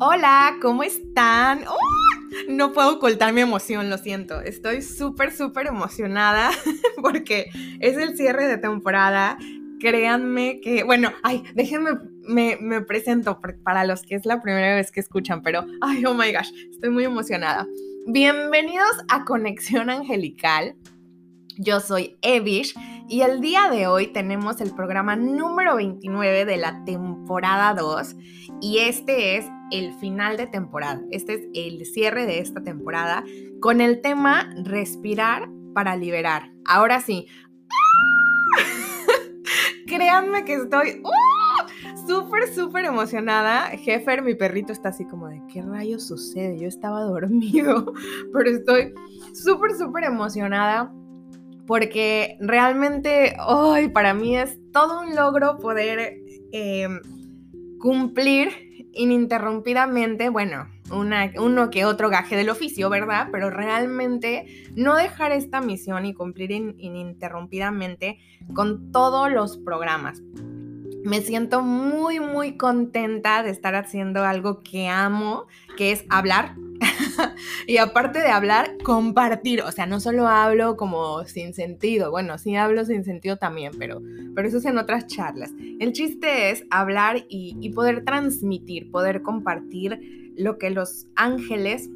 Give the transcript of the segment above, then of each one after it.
Hola, ¿cómo están? ¡Oh! No puedo ocultar mi emoción, lo siento. Estoy súper, súper emocionada porque es el cierre de temporada. Créanme que, bueno, ay, déjenme, me, me presento para los que es la primera vez que escuchan, pero, ay, oh my gosh, estoy muy emocionada. Bienvenidos a Conexión Angelical. Yo soy Evish y el día de hoy tenemos el programa número 29 de la temporada 2 y este es el final de temporada. Este es el cierre de esta temporada con el tema respirar para liberar. Ahora sí, créanme que estoy ¡uh! súper, súper emocionada. Jefer, mi perrito, está así como de, ¿qué rayos sucede? Yo estaba dormido, pero estoy súper, súper emocionada porque realmente hoy para mí es todo un logro poder em, cumplir ininterrumpidamente, bueno, uno que otro gaje del oficio, ¿verdad? Pero realmente no dejar esta misión y cumplir ininterrumpidamente con todos los programas. Me siento muy, muy contenta de estar haciendo algo que amo, que es hablar. y aparte de hablar, compartir. O sea, no solo hablo como sin sentido. Bueno, sí hablo sin sentido también, pero, pero eso es en otras charlas. El chiste es hablar y, y poder transmitir, poder compartir lo que los ángeles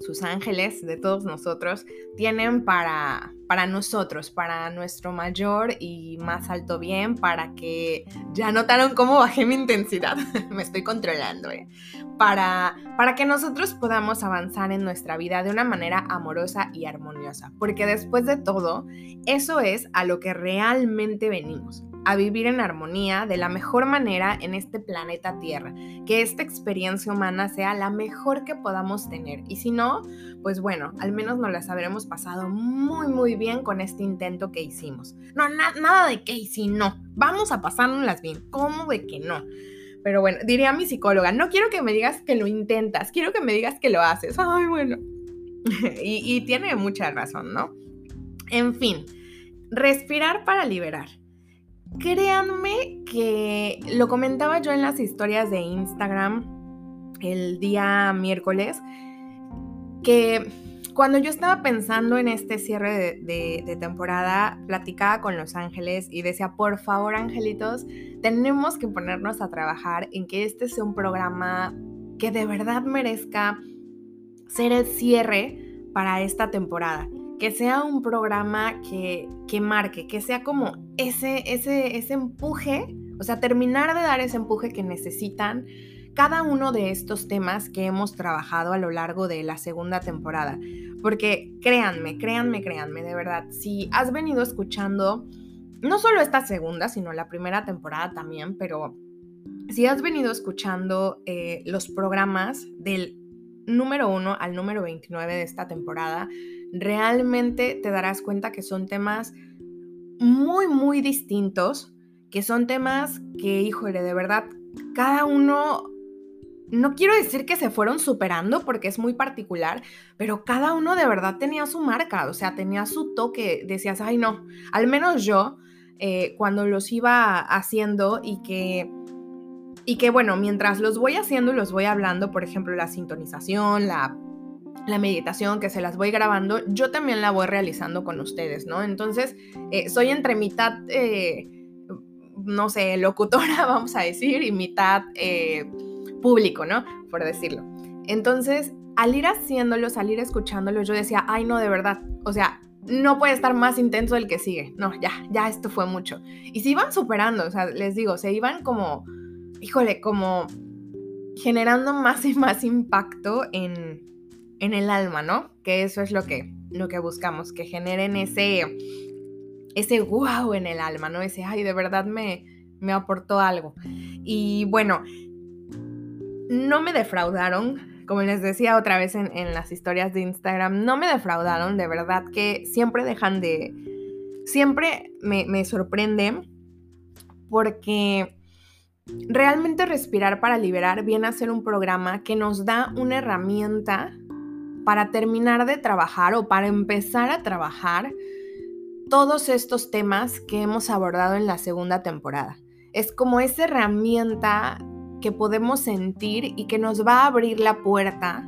sus ángeles de todos nosotros tienen para, para nosotros, para nuestro mayor y más alto bien, para que ya notaron cómo bajé mi intensidad, me estoy controlando, ¿eh? para, para que nosotros podamos avanzar en nuestra vida de una manera amorosa y armoniosa, porque después de todo, eso es a lo que realmente venimos a vivir en armonía de la mejor manera en este planeta Tierra, que esta experiencia humana sea la mejor que podamos tener. Y si no, pues bueno, al menos nos las habremos pasado muy, muy bien con este intento que hicimos. No, nada de que y si no, vamos a pasárnoslas bien. ¿Cómo de que no? Pero bueno, diría mi psicóloga, no quiero que me digas que lo intentas, quiero que me digas que lo haces. Ay, bueno. y, y tiene mucha razón, ¿no? En fin, respirar para liberar. Créanme que lo comentaba yo en las historias de Instagram el día miércoles, que cuando yo estaba pensando en este cierre de, temporada, platicaba con Los Ángeles y decía, por favor, angelitos, tenemos que ponernos a trabajar en que este sea un programa que de verdad merezca ser el cierre para esta temporada que sea un programa que, que marque, que sea como ese, ese, ese empuje, o sea, terminar de dar ese empuje que necesitan cada uno de estos temas que hemos trabajado a lo largo de la segunda temporada. Porque créanme, créanme, créanme, de verdad, si has venido escuchando, no solo esta segunda, sino la primera temporada también, pero si has venido escuchando eh, los programas del número uno al número 29 de esta temporada, realmente te darás cuenta que son temas muy, muy distintos, que son temas que, híjole, de verdad, cada uno, no quiero decir que se fueron superando porque es muy particular, pero cada uno de verdad tenía su marca, o sea, tenía su toque, decías, ay no, al menos yo, eh, cuando los iba haciendo y que... Y que bueno, mientras los voy haciendo y los voy hablando, por ejemplo, la sintonización, la la meditación que se las voy grabando, yo también la voy realizando con ustedes, ¿no? Entonces, eh, soy entre mitad, eh, no sé, locutora, vamos a decir, y mitad eh, público, ¿no? Por decirlo. Entonces, al ir haciéndolo, al ir escuchándolo, yo decía, ay, no, de verdad, o sea, no puede estar más intenso el que sigue. No, ya, ya esto fue mucho. Y se iban superando, o sea, les digo, se iban como, híjole, como generando más y más impacto en, en el alma, ¿no? Que eso es lo que, lo que buscamos, que generen ese, ese wow en el alma, ¿no? Ese, ay, de verdad me, me aportó algo. Y bueno, no me defraudaron, como les decía otra vez en, las historias de Instagram, no me defraudaron, de verdad que siempre dejan de, siempre me, me sorprende porque realmente respirar para liberar viene a ser un programa que nos da una herramienta para terminar de trabajar o para empezar a trabajar todos estos temas que hemos abordado en la segunda temporada. Es como esa herramienta que podemos sentir y que nos va a abrir la puerta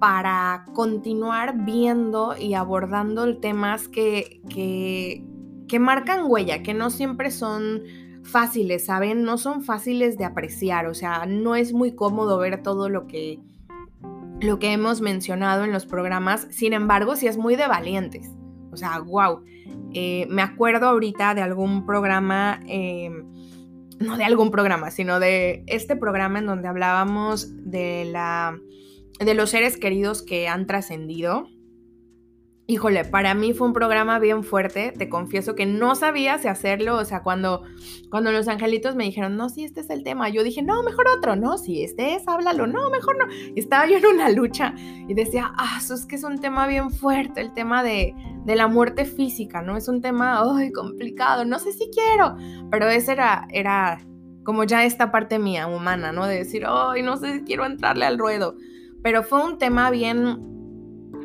para continuar viendo y abordando temas que, que, que marcan huella, que no siempre son fáciles, ¿saben? No son fáciles de apreciar, o sea, no es muy cómodo ver todo lo que, lo que hemos mencionado en los programas, sin embargo, sí es muy de valientes, o sea, wow. Eh, me acuerdo ahorita de algún programa, eh, no de algún programa, sino de este programa en donde hablábamos de la de los seres queridos que han trascendido. Híjole, para mí fue un programa bien fuerte, te confieso que no sabía hacerlo, o sea, cuando, cuando los angelitos me dijeron, no, sí, este es el tema, yo dije, no, mejor otro, no, si este es, háblalo, no, mejor no. estaba yo en una lucha y decía, ah, eso es que es un tema bien fuerte, el tema de, de la muerte física, ¿no? Es un tema, ay, complicado, no sé si quiero, pero ese era, era como ya esta parte mía, humana, ¿no? De decir, ay, no sé si quiero entrarle al ruedo, pero fue un tema bien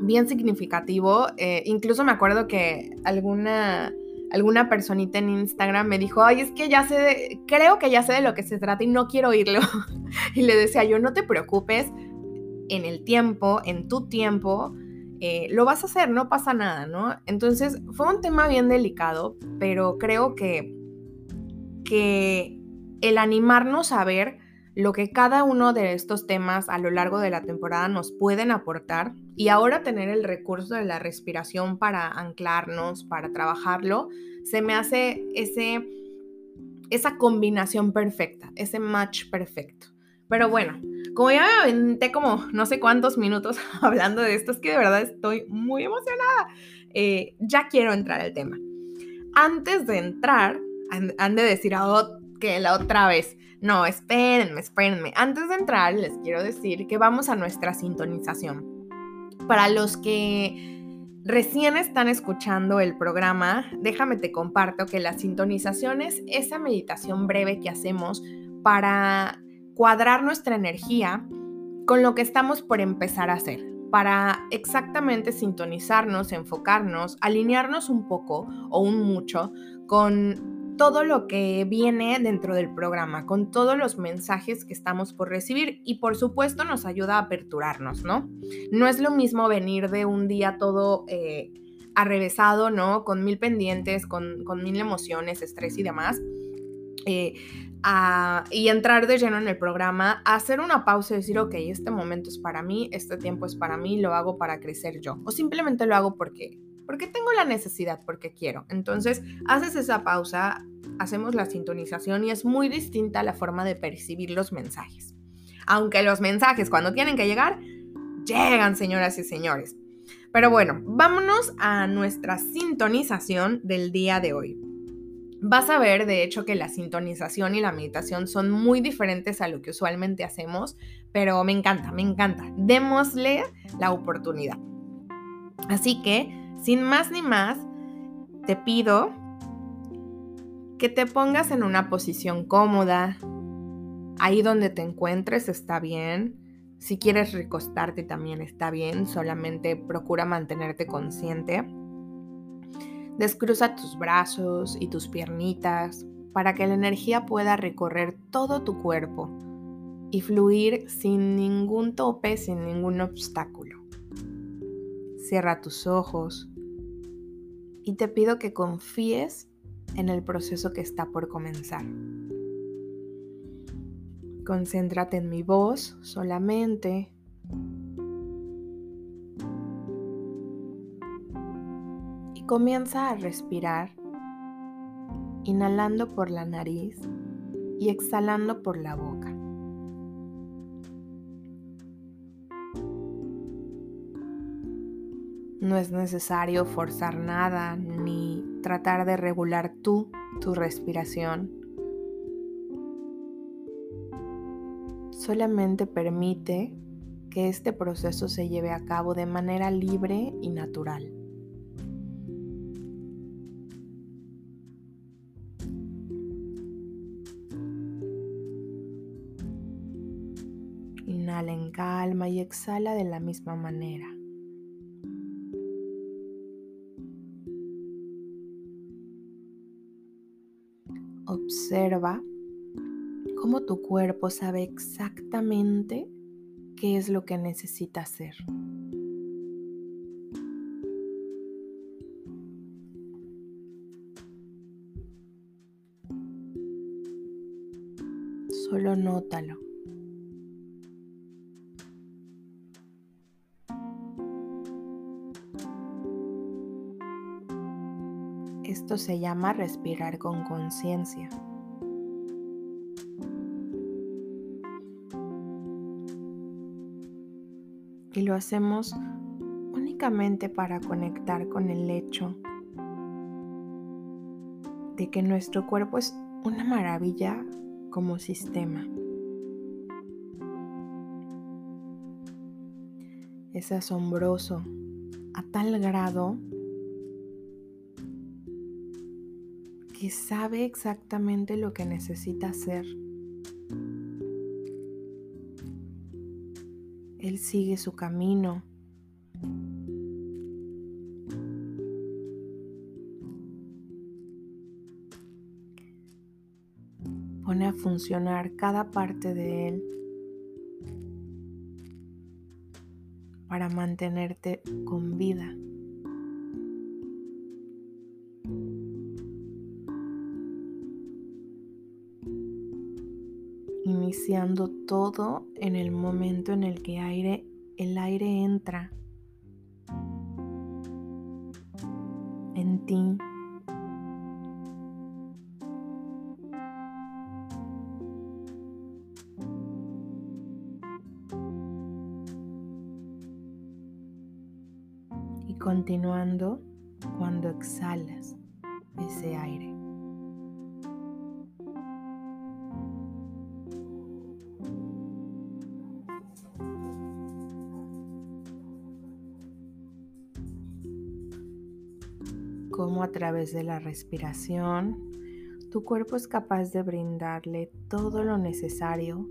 bien significativo. Eh, incluso me acuerdo que alguna, alguna personita en Instagram me dijo, ay, es que ya sé, creo que ya sé de lo que se trata y no quiero oírlo. y le decía yo, no te preocupes, en el tiempo, en tu tiempo, eh, lo vas a hacer, no pasa nada, ¿no? Entonces fue un tema bien delicado, pero creo que, que el animarnos a ver lo que cada uno de estos temas a lo largo de la temporada nos pueden aportar y ahora tener el recurso de la respiración para anclarnos, para trabajarlo, se me hace ese, esa combinación perfecta, ese match perfecto. Pero bueno, como ya me aventé como no sé cuántos minutos hablando de esto, es que de verdad estoy muy emocionada. Eh, ya quiero entrar al tema. Antes de entrar, han, de decir que la otra vez, no, espérenme, espérenme. Antes de entrar, les quiero decir que vamos a nuestra sintonización. Para los que recién están escuchando el programa, déjame te comparto que la sintonización es esa meditación breve que hacemos para cuadrar nuestra energía con lo que estamos por empezar a hacer, para exactamente sintonizarnos, enfocarnos, alinearnos un poco o un mucho con todo lo que viene dentro del programa, con todos los mensajes que estamos por recibir y por supuesto nos ayuda a aperturarnos, ¿no? No es lo mismo venir de un día todo eh, arrevesado, ¿no? Con mil pendientes, con, mil emociones, estrés y demás. Eh, y entrar de lleno en el programa, hacer una pausa y decir, ok, este momento es para mí, este tiempo es para mí, lo hago para crecer yo. O simplemente lo hago porque porque tengo la necesidad, porque quiero. Entonces, haces esa pausa, hacemos la sintonización y es muy distinta la forma de percibir los mensajes. Aunque los mensajes cuando tienen que llegar, llegan, señoras y señores. Pero bueno, vámonos a nuestra sintonización del día de hoy. Vas a ver, de hecho, que la sintonización y la meditación son muy diferentes a lo que usualmente hacemos, pero me encanta, me encanta. Démosle la oportunidad. Así que sin más ni más, te pido que te pongas en una posición cómoda. Ahí donde te encuentres está bien. Si quieres recostarte también está bien, solamente procura mantenerte consciente. Descruza tus brazos y tus piernitas para que la energía pueda recorrer todo tu cuerpo y fluir sin ningún tope, sin ningún obstáculo. Cierra tus ojos y te pido que confíes en el proceso que está por comenzar. Concéntrate en mi voz solamente. Y comienza a respirar, inhalando por la nariz y exhalando por la boca. No es necesario forzar nada ni tratar de regular tú tu respiración. Solamente permite que este proceso se lleve a cabo de manera libre y natural. Inhala en calma y exhala de la misma manera. Observa cómo tu cuerpo sabe exactamente qué es lo que necesita hacer. Solo nótalo. Esto se llama respirar con conciencia. Y lo hacemos únicamente para conectar con el hecho de que nuestro cuerpo es una maravilla como sistema. Es asombroso a tal grado que sabe exactamente lo que necesita hacer. Él sigue su camino pone a funcionar cada parte de él para mantenerte con vida. Todo en el momento en el que aire, el aire entra en ti continuando cuando exhalas ese aire. A través de la respiración tu cuerpo es capaz de brindarle todo lo necesario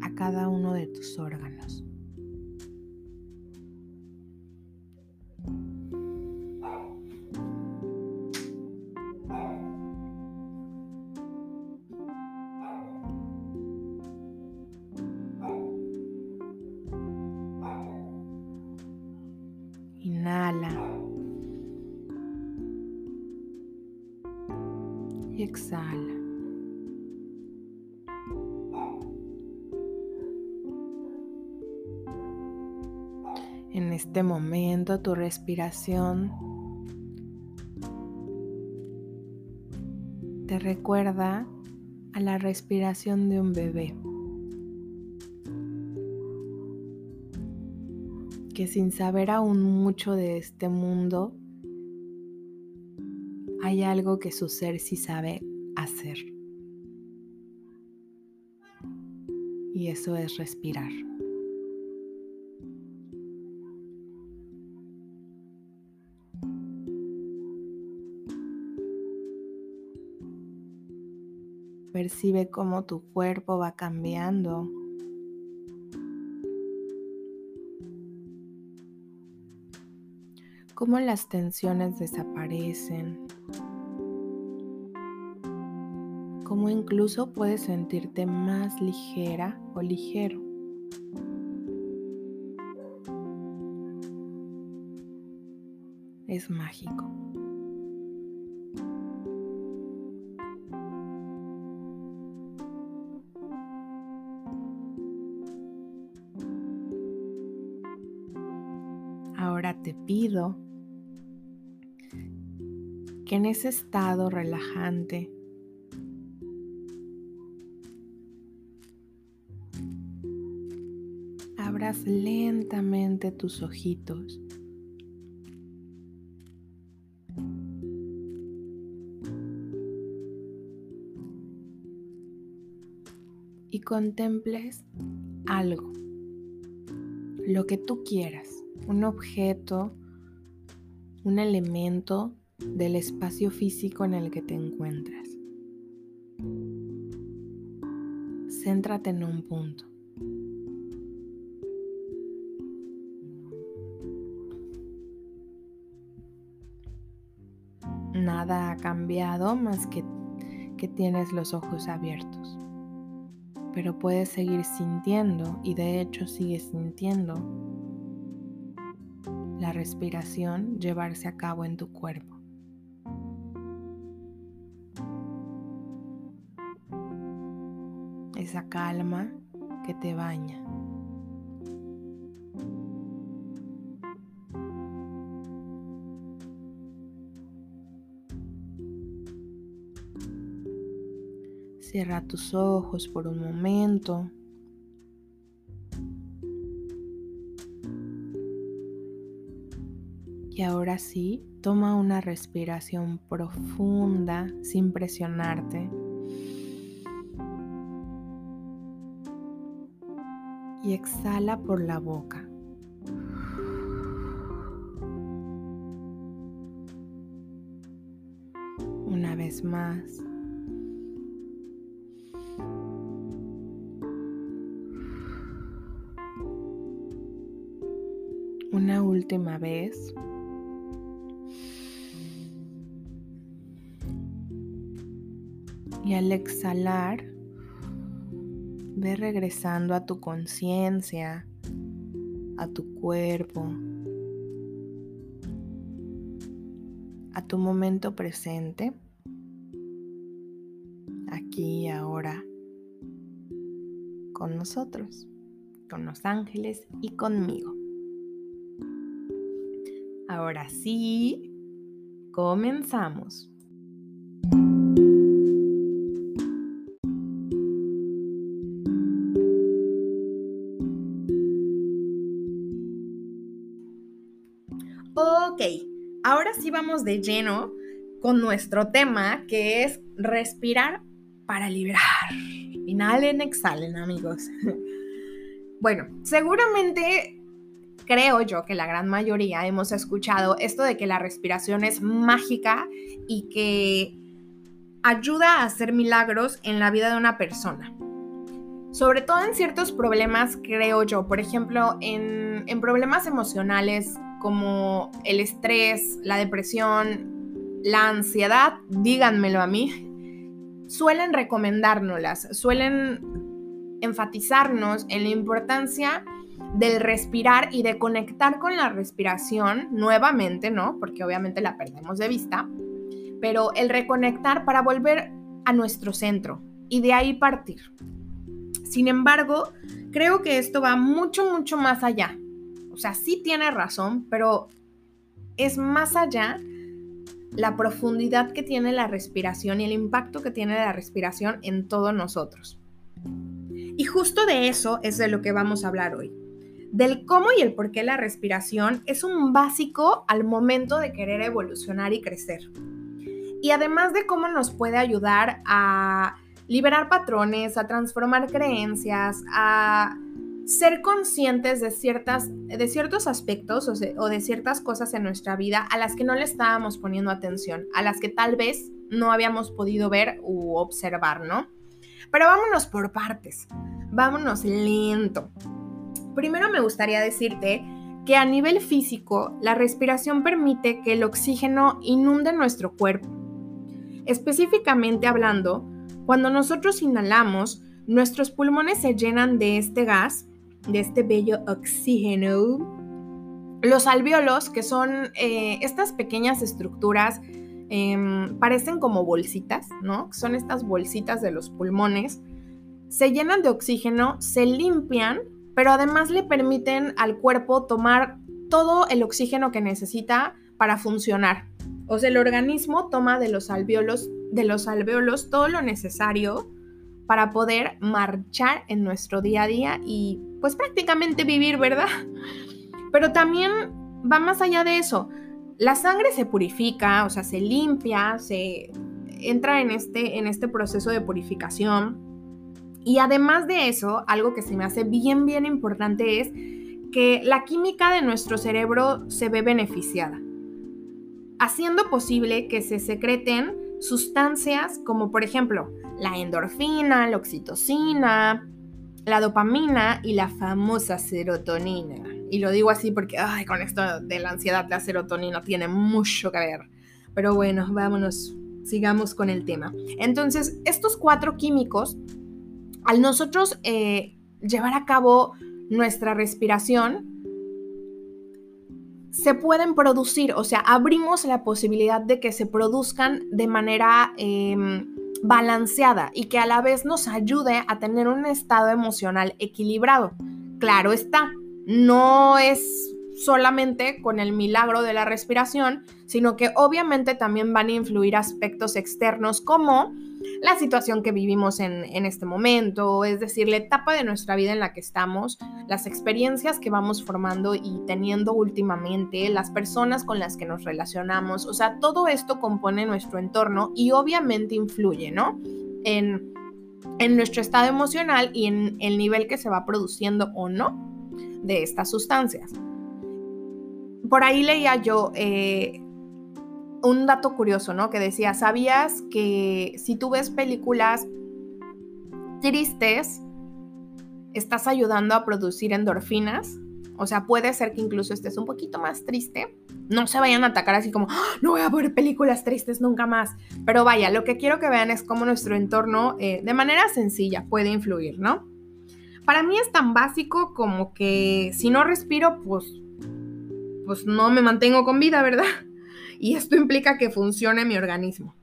a cada uno de tus órganos. Y exhala. En este momento tu respiración te recuerda a la respiración de un bebé. que sin saber aún mucho de este mundo, hay algo que su ser sí sabe hacer. Y eso es respirar. Percibe cómo tu cuerpo va cambiando cómo las tensiones desaparecen, cómo incluso puedes sentirte más ligera o ligero. Es mágico. Ahora te pido en ese estado relajante abras lentamente tus ojitos. Y contemples algo, lo que tú quieras, un objeto, un elemento del espacio físico en el que te encuentras. Céntrate en un punto. Nada ha cambiado más que que tienes los ojos abiertos. pero puedes seguir sintiendo y de hecho sigues sintiendo la respiración llevarse a cabo en tu cuerpo. Esa calma que te baña. Cierra tus ojos por un momento. Y ahora sí, toma una respiración profunda sin presionarte. Exhala por la boca. Una vez más. una última vez. Y al exhalar, regresando a tu conciencia, a tu cuerpo, a tu momento presente, aquí y ahora, con nosotros, con los ángeles y conmigo. Ahora sí, comenzamos. De lleno con nuestro tema que es respirar para liberar. Inhalen, exhalen amigos. Bueno, seguramente creo yo que la gran mayoría hemos escuchado esto de que la respiración es mágica y que ayuda a hacer milagros en la vida de una persona. Sobre todo en ciertos problemas, creo yo, por ejemplo, en, problemas emocionales como el estrés, la depresión, la ansiedad, díganmelo a mí, suelen recomendárnoslas, suelen enfatizarnos en la importancia del respirar y de conectar con la respiración nuevamente, ¿no? Porque obviamente la perdemos de vista, pero el reconectar para volver a nuestro centro y de ahí partir. Sin embargo, creo que esto va mucho, mucho más allá. O sea, sí tiene razón, pero es más allá la profundidad que tiene la respiración y el impacto que tiene la respiración en todos nosotros. Y justo de eso es de lo que vamos a hablar hoy del cómo y el por qué la respiración es un básico al momento de querer evolucionar y crecer. Y además de cómo nos puede ayudar a liberar patrones, a transformar creencias, a ser conscientes de, ciertas, de ciertos aspectos o, o de ciertas cosas en nuestra vida a las que no le estábamos poniendo atención, a las que tal vez no habíamos podido ver u observar, ¿no? Pero vámonos por partes, vámonos lento. Primero me gustaría decirte que a nivel físico, la respiración permite que el oxígeno inunde nuestro cuerpo. Específicamente hablando, cuando nosotros inhalamos, nuestros pulmones se llenan de este gas, de este bello oxígeno. Los alvéolos, que son eh, estas pequeñas estructuras, em, parecen como bolsitas, ¿no? Son estas bolsitas de los pulmones. Se llenan de oxígeno, se limpian pero además le permiten al cuerpo tomar todo el oxígeno que necesita para funcionar. O sea, el organismo toma de los alvéolos, de los alvéolos todo lo necesario para poder marchar en nuestro día a día y pues prácticamente vivir, ¿verdad? Pero también va más allá de eso. La sangre se purifica, o sea, se limpia, se entra en este, en este proceso de purificación y además de eso, algo que se me hace bien, bien importante es que la química de nuestro cerebro se ve beneficiada, haciendo posible que se secreten sustancias como por ejemplo la endorfina, la oxitocina, la dopamina y la famosa serotonina. Y lo digo así porque, ay, con esto de la ansiedad, la serotonina tiene mucho que ver. Pero bueno, vámonos, sigamos con el tema. Entonces, estos cuatro químicos al nosotros eh, llevar a cabo nuestra respiración, se pueden producir, o sea, abrimos la posibilidad de que se produzcan de manera em, balanceada y que a la vez nos ayude a tener un estado emocional equilibrado. Claro está, no es solamente con el milagro de la respiración, sino que obviamente también van a influir aspectos externos como la situación que vivimos en, este momento, es decir, la etapa de nuestra vida en la que estamos, las experiencias que vamos formando y teniendo últimamente, las personas con las que nos relacionamos, o sea, todo esto compone nuestro entorno y obviamente influye, ¿no? En, en nuestro estado emocional y en el nivel que se va produciendo o no de estas sustancias. Por ahí leía yo eh, un dato curioso, ¿no? Que decía, ¿sabías que si tú ves películas tristes, estás ayudando a producir endorfinas? O sea, puede ser que incluso estés un poquito más triste. No se vayan a atacar así como, ¡Ah! no voy a ver películas tristes nunca más. Pero vaya, lo que quiero que vean es cómo nuestro entorno eh, de manera sencilla puede influir, ¿no? Para mí es tan básico como que si no respiro, pues, pues no me mantengo con vida, ¿verdad? Y esto implica que funcione mi organismo.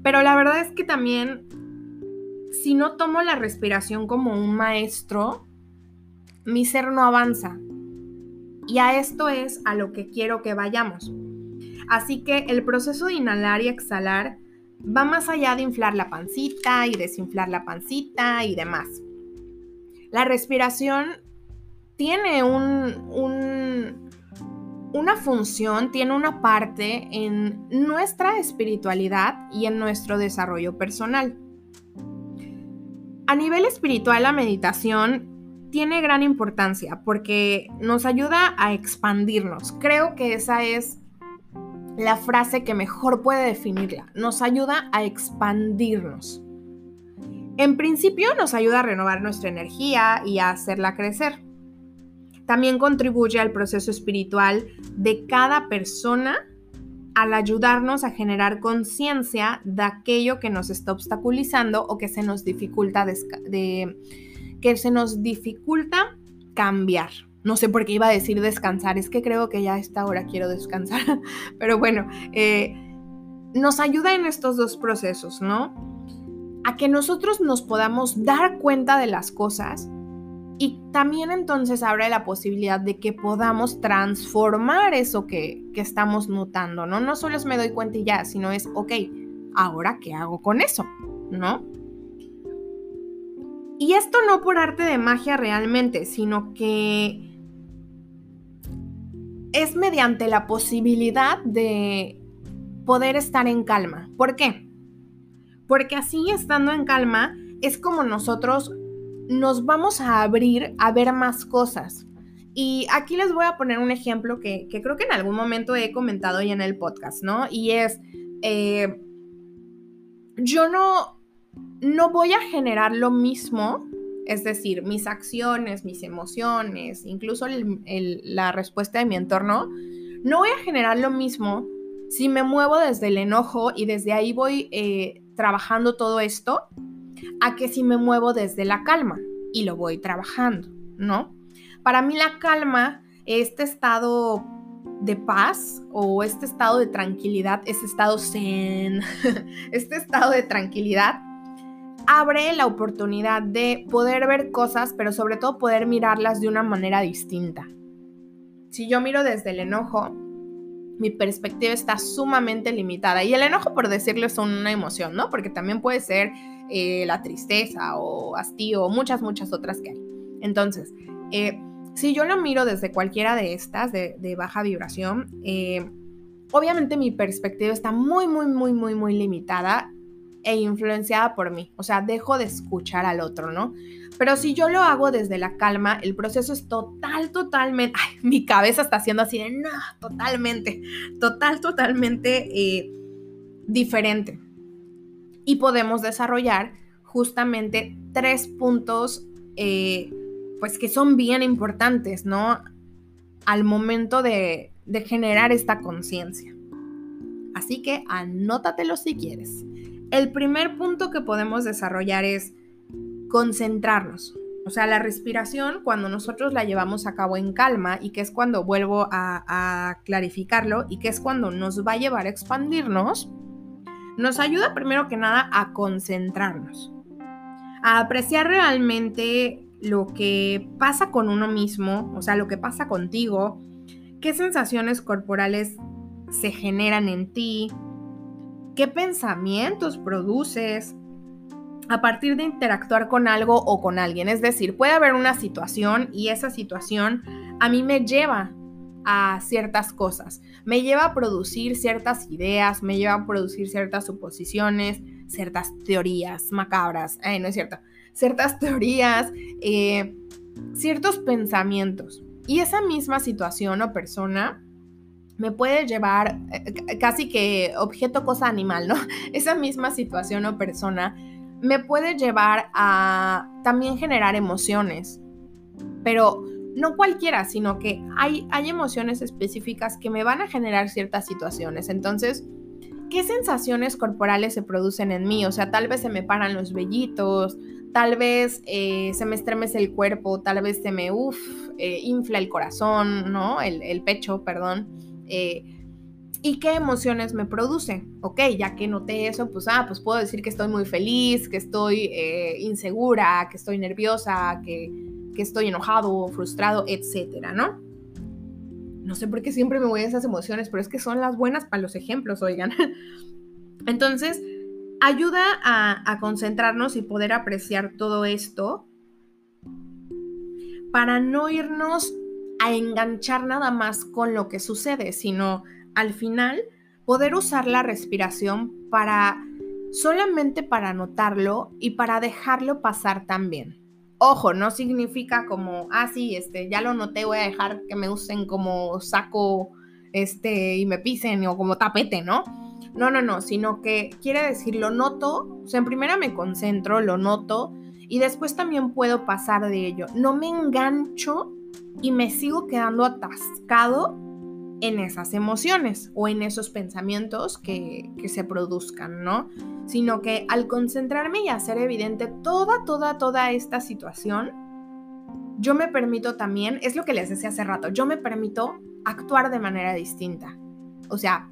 Pero la verdad es que también, si no tomo la respiración como un maestro, mi ser no avanza. Y a esto es a lo que quiero que vayamos. Así que el proceso de inhalar y exhalar va más allá de inflar la pancita y desinflar la pancita y demás. La respiración tiene un, un una función, tiene una parte en nuestra espiritualidad y en nuestro desarrollo personal. A nivel espiritual, la meditación tiene gran importancia porque nos ayuda a expandirnos. Creo que esa es la frase que mejor puede definirla. Nos ayuda a expandirnos. En principio nos ayuda a renovar nuestra energía y a hacerla crecer también contribuye al proceso espiritual de cada persona al ayudarnos a generar conciencia de aquello que nos está obstaculizando o que se nos dificulta que se nos dificulta cambiar. No sé por qué iba a decir descansar, es que creo que ya a esta hora quiero descansar. Pero bueno, eh, nos ayuda en estos dos procesos, ¿no? A que nosotros nos podamos dar cuenta de las cosas y también entonces abre la posibilidad de que podamos transformar eso que, estamos notando, ¿no? No solo es me doy cuenta y ya, sino es, ok, ahora qué hago con eso, ¿no? Y esto no por arte de magia realmente, sino que es mediante la posibilidad de poder estar en calma. ¿Por qué? Porque así estando en calma es como nosotros nos vamos a abrir a ver más cosas. Y aquí les voy a poner un ejemplo que, creo que en algún momento he comentado ya en el podcast, ¿no? Y es, eh, yo no, no voy a generar lo mismo, es decir, mis acciones, mis emociones, incluso la respuesta de mi entorno, no voy a generar lo mismo si me muevo desde el enojo y desde ahí voy eh, trabajando todo esto a que si me muevo desde la calma y lo voy trabajando, ¿no? Para mí la calma, este estado de paz o este estado de tranquilidad, este estado zen, este estado de tranquilidad, abre la oportunidad de poder ver cosas, pero sobre todo poder mirarlas de una manera distinta. Si yo miro desde el enojo, mi perspectiva está sumamente limitada. Y el enojo, por decirlo, es una emoción, ¿no? Porque también puede ser eh, la tristeza o hastío muchas, muchas otras que hay. Entonces, eh, si yo lo miro desde cualquiera de estas, de, baja vibración, eh, obviamente mi perspectiva está muy, muy, muy, muy, muy limitada e influenciada por mí. O sea, dejo de escuchar al otro, ¿no? Pero si yo lo hago desde la calma, el proceso es total, totalmente, ay, mi cabeza está haciendo así de, no, totalmente, total, totalmente eh, diferente. Y podemos desarrollar justamente tres puntos, eh, pues que son bien importantes, ¿no? Al momento de, de generar esta conciencia. Así que anótatelo si quieres. El primer punto que podemos desarrollar es concentrarnos. O sea, la respiración, cuando nosotros la llevamos a cabo en calma, y que es cuando vuelvo a, a, clarificarlo, y que es cuando nos va a llevar a expandirnos, nos ayuda primero que nada a concentrarnos, a apreciar realmente lo que pasa con uno mismo, o sea, lo que pasa contigo, qué sensaciones corporales se generan en ti, qué pensamientos produces a partir de interactuar con algo o con alguien. Es decir, puede haber una situación y esa situación a mí me lleva a ciertas cosas, me lleva a producir ciertas ideas, me lleva a producir ciertas suposiciones, ciertas teorías macabras, no es cierto, ciertas teorías, eh, ciertos pensamientos. Y esa misma situación o persona me puede llevar, eh, casi que objeto, cosa animal, ¿no? Esa misma situación o persona me puede llevar a también generar emociones, pero no cualquiera, sino que hay, hay emociones específicas que me van a generar ciertas situaciones. Entonces, ¿qué sensaciones corporales se producen en mí? O sea, tal vez se me paran los vellitos, tal vez eh, se me estremece el cuerpo, tal vez se me, uff, eh, infla el corazón, ¿no? El, pecho, perdón. Eh, ¿Y qué emociones me produce? Ok, ya que noté eso, pues, ah, pues puedo decir que estoy muy feliz, que estoy insegura, que estoy nerviosa, que, que estoy enojado, frustrado, etcétera, ¿no? No sé por qué siempre me voy a esas emociones, pero es que son las buenas para los ejemplos, oigan. Entonces, ayuda a, concentrarnos y poder apreciar todo esto para no irnos a enganchar nada más con lo que sucede, sino al final poder usar la respiración para solamente para notarlo y para dejarlo pasar también. Ojo, no significa como, ah, sí, este, ya lo noté, voy a dejar que me usen como saco, este, y me pisen o como tapete, ¿no? No, no, no, sino que quiere decir, lo noto, o sea, en primera me concentro, lo noto y después también puedo pasar de ello. No me engancho y me sigo quedando atascado en esas emociones o en esos pensamientos que, que, se produzcan, ¿no? Sino que al concentrarme y hacer evidente toda, toda, toda esta situación, yo me permito también, es lo que les decía hace rato, yo me permito actuar de manera distinta. O sea,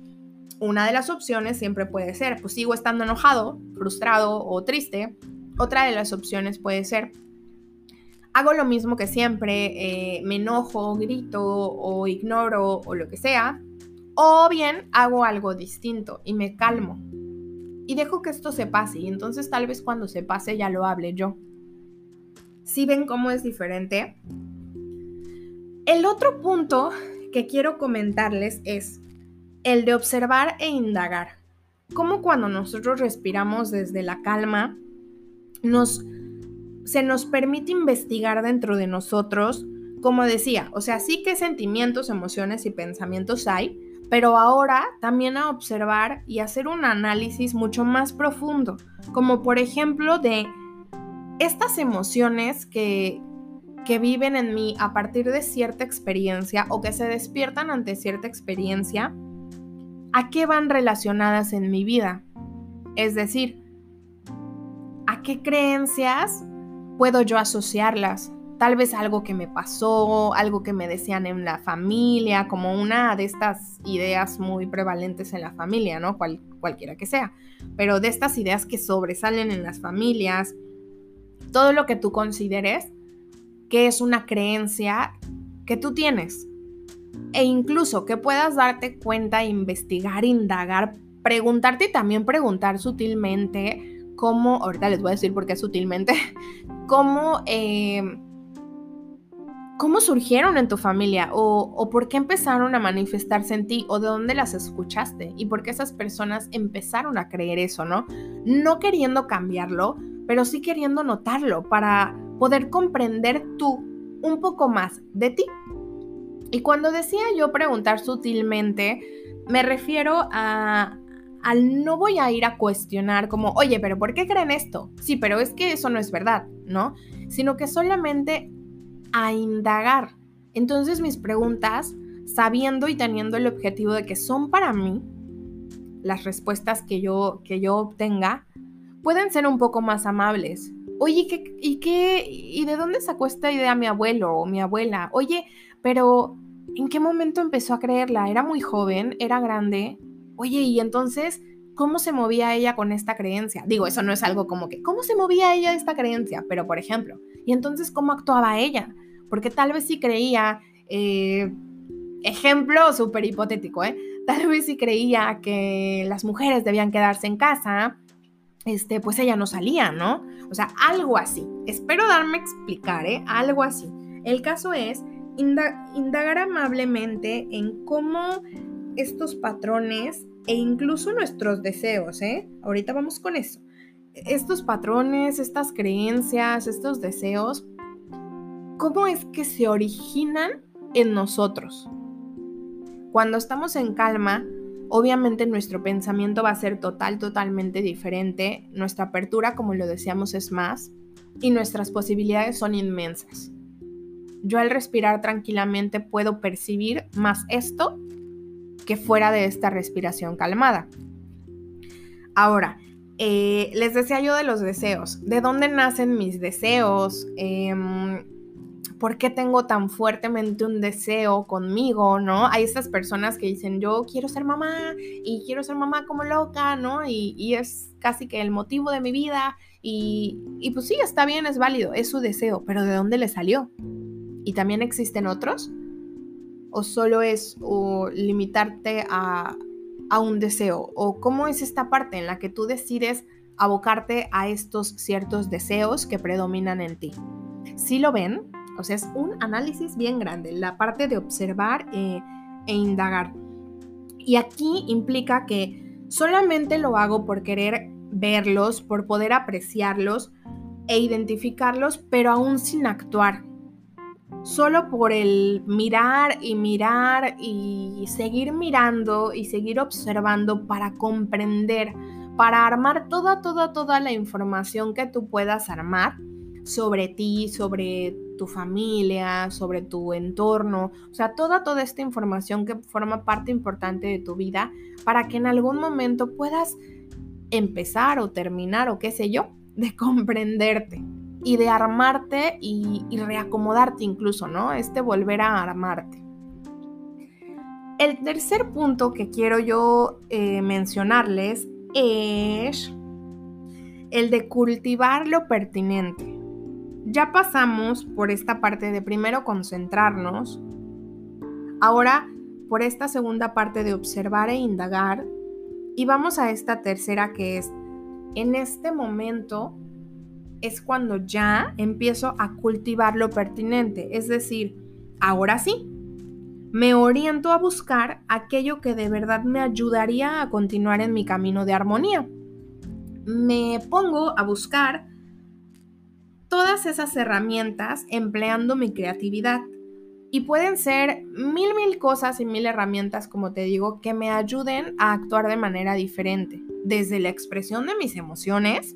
una de las opciones siempre puede ser, pues sigo estando enojado, frustrado o triste. Otra de las opciones puede ser, hago lo mismo que siempre, eh, me enojo, grito o ignoro o lo que sea. O bien hago algo distinto y me calmo. Y dejo que esto se pase y entonces tal vez cuando se pase ya lo hable yo. Si ven cómo es diferente? El otro punto que quiero comentarles es, el de observar e indagar. Como cuando nosotros respiramos desde la calma, nos, se nos permite investigar dentro de nosotros, como decía, o sea, sí que sentimientos, emociones y pensamientos hay, pero ahora también a observar y hacer un análisis mucho más profundo, como por ejemplo de estas emociones que, que viven en mí a partir de cierta experiencia o que se despiertan ante cierta experiencia a qué van relacionadas en mi vida. Es decir, a qué creencias puedo yo asociarlas. Tal vez algo que me pasó, algo que me decían en la familia, como una de estas ideas muy prevalentes en la familia, ¿no? cualquiera que sea. Pero de estas ideas que sobresalen en las familias, todo lo que tú consideres que es una creencia que tú tienes e incluso que puedas darte cuenta, investigar, indagar, preguntarte y también preguntar sutilmente cómo, ahorita les voy a decir por qué sutilmente, cómo, eh, cómo surgieron en tu familia o, o por qué empezaron a manifestarse en ti o de dónde las escuchaste y por qué esas personas empezaron a creer eso, ¿no? No queriendo cambiarlo, pero sí queriendo notarlo para poder comprender tú un poco más de ti y cuando decía yo preguntar sutilmente, me refiero a no voy a ir a cuestionar como, oye, pero ¿por qué creen esto? Sí, pero es que eso no es verdad, ¿no? Sino que solamente a indagar. Entonces mis preguntas, sabiendo y teniendo el objetivo de que son para mí, las respuestas que yo, que yo obtenga, pueden ser un poco más amables, Oye, ¿qué, ¿y qué? ¿Y de dónde sacó esta idea mi abuelo o mi abuela? Oye, pero ¿en qué momento empezó a creerla? Era muy joven, era grande. Oye, y entonces, ¿cómo se movía ella con esta creencia? Digo, eso no es algo como que, ¿cómo se movía ella esta creencia? Pero, por ejemplo, ¿y entonces cómo actuaba ella? Porque tal vez sí creía, eh, ejemplo súper hipotético, ¿eh? Tal vez sí creía que las mujeres debían quedarse en casa, este, pues ella no salía, ¿no? O sea, algo así. Espero darme a explicar, ¿eh? Algo así. El caso es indagar amablemente en cómo estos patrones e incluso nuestros deseos, ¿eh? Ahorita vamos con eso. Estos patrones, estas creencias, estos deseos, ¿cómo es que se originan en nosotros? Cuando estamos en calma, obviamente nuestro pensamiento va a ser total, totalmente diferente. Nuestra apertura, como lo decíamos, es más y nuestras posibilidades son inmensas. Yo al respirar tranquilamente puedo percibir más esto que fuera de esta respiración calmada. Ahora, eh, les decía yo de los deseos. ¿De dónde nacen mis deseos? Em, ¿Por qué tengo tan fuertemente un deseo conmigo, no? Hay estas personas que dicen, yo quiero ser mamá y quiero ser mamá como loca, ¿no? Y, es casi que el motivo de mi vida. Y, y pues sí, está bien, es válido, es su deseo, pero ¿de dónde le salió? ¿Y también existen otros? ¿O solo es limitarte a, a un deseo? ¿O cómo es esta parte en la que tú decides abocarte a estos ciertos deseos que predominan en ti? Si lo ven, o sea, es un análisis bien grande, la parte de observar eh, e indagar. Y aquí implica que solamente lo hago por querer verlos, por poder apreciarlos e identificarlos, pero aún sin actuar solo por el mirar y mirar y seguir mirando y seguir observando para comprender, para armar toda, toda, toda la información que tú puedas armar sobre ti, sobre tu familia, sobre tu entorno, o sea, toda, toda esta información que forma parte importante de tu vida para que en algún momento puedas empezar o terminar o qué sé yo, de comprenderte y de armarte y, reacomodarte incluso, ¿no? Este volver a armarte. El tercer punto que quiero yo eh, mencionarles es el de cultivar lo pertinente. Ya pasamos por esta parte de primero concentrarnos, ahora por esta segunda parte de observar e indagar y vamos a esta tercera que es en este momento es cuando ya empiezo a cultivar lo pertinente. Es decir, ahora sí, me oriento a buscar aquello que de verdad me ayudaría a continuar en mi camino de armonía. Me pongo a buscar todas esas herramientas empleando mi creatividad. Y pueden ser mil, mil cosas y mil herramientas, como te digo, que me ayuden a actuar de manera diferente. Desde la expresión de mis emociones,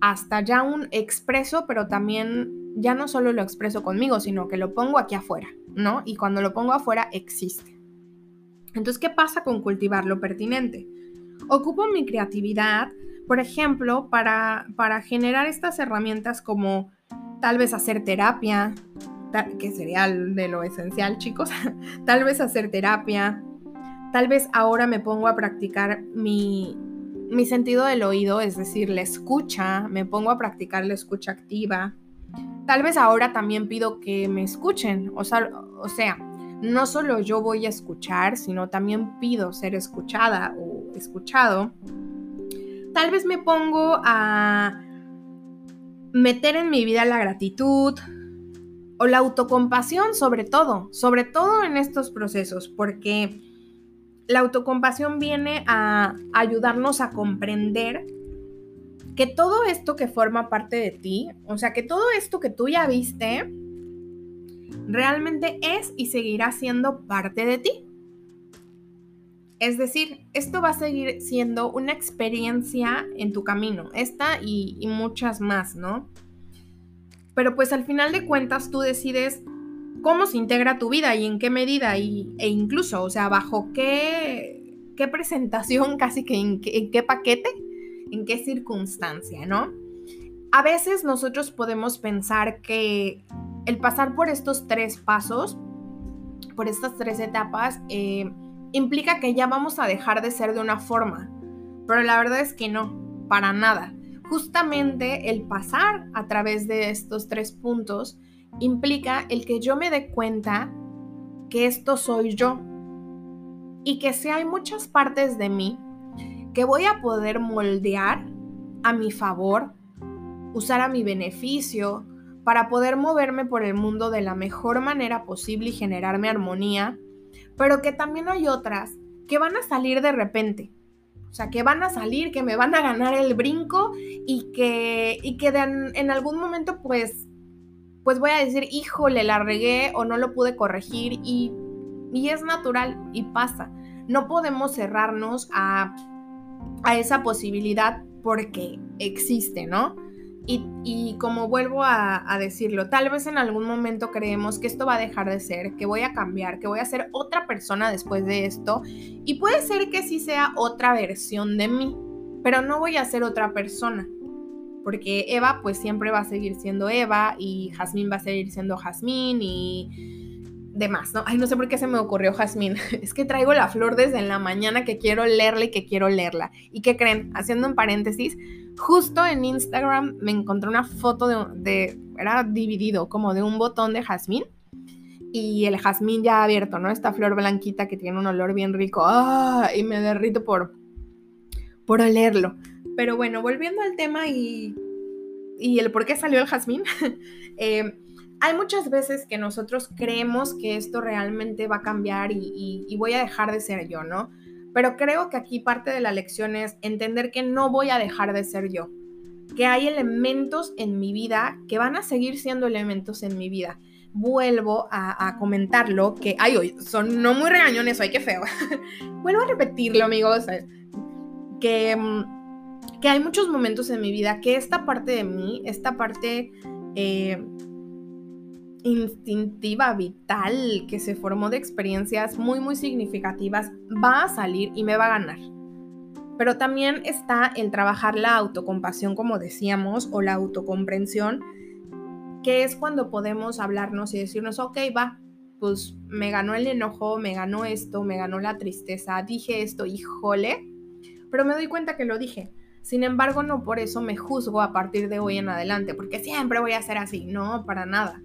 hasta ya un expreso, pero también ya no solo lo expreso conmigo, sino que lo pongo aquí afuera, ¿no? Y cuando lo pongo afuera existe. Entonces, ¿qué pasa con cultivar lo pertinente? Ocupo mi creatividad, por ejemplo, para, para generar estas herramientas como tal vez hacer terapia, que sería de lo esencial, chicos, tal vez hacer terapia, tal vez ahora me pongo a practicar mi, mi sentido del oído, es decir, la escucha, me pongo a practicar la escucha activa. Tal vez ahora también pido que me escuchen, o sea, no solo yo voy a escuchar, sino también pido ser escuchada o escuchado. Tal vez me pongo a meter en mi vida la gratitud o la autocompasión sobre todo, sobre todo en estos procesos, porque la autocompasión viene a ayudarnos a comprender que todo esto que forma parte de ti, o sea, que todo esto que tú ya viste, realmente es y seguirá siendo parte de ti. Es decir, esto va a seguir siendo una experiencia en tu camino, esta y, y muchas más, ¿no? Pero pues al final de cuentas tú decides cómo se integra tu vida y en qué medida y, e incluso, o sea, bajo qué, qué presentación, casi que en, qué paquete, en qué circunstancia, ¿no? a veces nosotros podemos pensar que el pasar por estos tres pasos, por estas tres etapas, eh, implica que ya vamos a dejar de ser de una forma. Pero la verdad es que no, para nada. Justamente el pasar a través de estos tres puntos implica el que yo me dé cuenta que esto soy yo y que si hay muchas partes de mí que voy a poder moldear a mi favor, usar a mi beneficio, para poder moverme por el mundo de la mejor manera posible y generarme armonía, pero que también hay otras que van a salir de repente. O sea, que van a salir, que me van a ganar el brinco y que, y que en algún momento pues, pues voy a decir, híjole, la regué o no lo pude corregir y, y es natural y pasa. No podemos cerrarnos a, a esa posibilidad porque existe, ¿no? Y, como vuelvo a, decirlo, tal vez en algún momento creemos que esto va a dejar de ser, que voy a cambiar, que voy a ser otra persona después de esto. Y puede ser que sí sea otra versión de mí, pero no voy a ser otra persona. Porque Eva pues siempre va a seguir siendo Eva y Jazmín va a seguir siendo Jazmín y demás, ¿no? Ay, no sé por qué se me ocurrió Jazmín. Es que traigo la flor desde la mañana que quiero leerla y que quiero leerla. ¿Y qué creen? Haciendo un paréntesis, justo en Instagram me encontré una foto de, era dividido, como de un botón de jazmín y el jazmín ya abierto, ¿no? Esta flor blanquita que tiene un olor bien rico. ¡Ah! Y me derrito por, por olerlo. Pero bueno, volviendo al tema y, y el por qué salió el jazmín. eh, hay muchas veces que nosotros creemos que esto realmente va a cambiar y, voy a dejar de ser yo, ¿no? Pero creo que aquí parte de la lección es entender que no voy a dejar de ser yo, que hay elementos en mi vida que van a seguir siendo elementos en mi vida. Vuelvo a, comentarlo, que, ay, hoy son no muy regañones hoy, qué feo. Vuelvo a repetirlo, amigos, que, mm, que hay muchos momentos en mi vida que esta parte de mí, esta parte... Eh, instintiva, vital, que se formó de experiencias muy, muy significativas, va a salir y me va a ganar. Pero también está el trabajar la autocompasión, como decíamos, o la autocomprensión, que es cuando podemos hablarnos y decirnos, ok, va, pues me ganó el enojo, me ganó esto, me ganó la tristeza, dije esto, híjole, pero me doy cuenta que lo dije. Sin embargo, no por eso me juzgo a partir de hoy en adelante, porque siempre voy a ser así. No, para nada.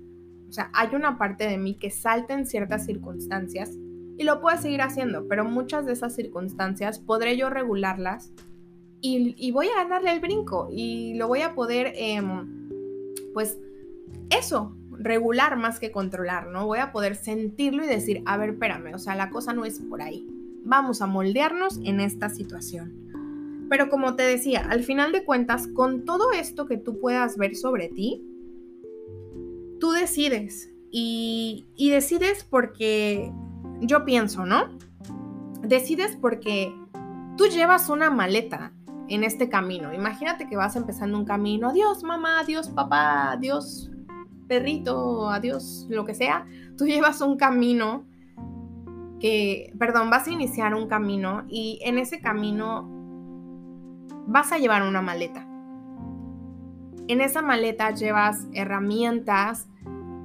O sea, hay una parte de mí que salta en ciertas circunstancias y lo puedo seguir haciendo, pero muchas de esas circunstancias podré yo regularlas y, voy a ganarle el brinco y lo voy a poder, em, pues, eso, regular más que controlar, ¿no? Voy a poder sentirlo y decir, a ver, espérame, o sea, la cosa no es por ahí. Vamos a moldearnos en esta situación. Pero como te decía, al final de cuentas, con todo esto que tú puedas ver sobre ti, tú decides y, decides porque yo pienso, ¿no? Decides porque tú llevas una maleta en este camino. Imagínate que vas empezando un camino. Adiós mamá, adiós papá, adiós perrito, adiós lo que sea. Tú llevas un camino que, perdón, vas a iniciar un camino y en ese camino vas a llevar una maleta. En esa maleta llevas herramientas,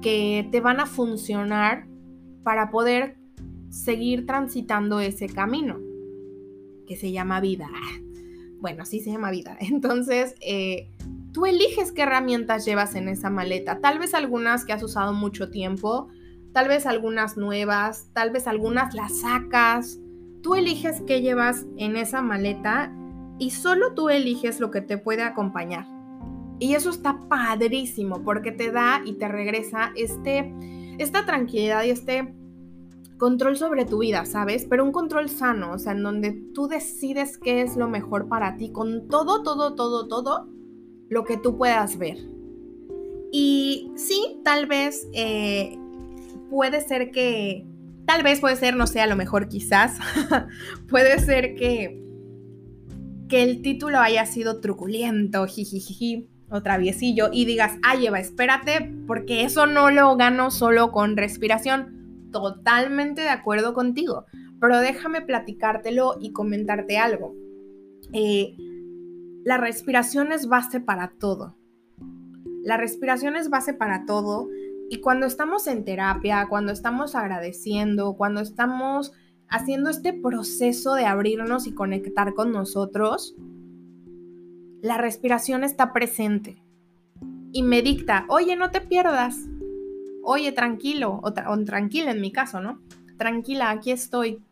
que te van a funcionar para poder seguir transitando ese camino que se llama vida. Bueno, sí se llama vida. Entonces, eh, tú eliges qué herramientas llevas en esa maleta. Tal vez algunas que has usado mucho tiempo, tal vez algunas nuevas, tal vez algunas las sacas. Tú eliges qué llevas en esa maleta y solo tú eliges lo que te puede acompañar. Y eso está padrísimo porque te da y te regresa este, esta tranquilidad y este control sobre tu vida, ¿sabes? Pero un control sano, o sea, en donde tú decides qué es lo mejor para ti con todo, todo, todo, todo lo que tú puedas ver. Y sí, tal vez eh, puede ser que, tal vez puede ser, no sé, a lo mejor quizás, puede ser que, que el título haya sido truculento, jijijiji o traviesillo y digas, ay Eva, espérate, porque eso no lo gano solo con respiración. Totalmente de acuerdo contigo, pero déjame platicártelo y comentarte algo. Eh, la respiración es base para todo. La respiración es base para todo y cuando estamos en terapia, cuando estamos agradeciendo, cuando estamos haciendo este proceso de abrirnos y conectar con nosotros, la respiración está presente y me dicta, oye, no te pierdas, oye, tranquilo, o, tranquila en mi caso, ¿no? Tranquila, aquí estoy.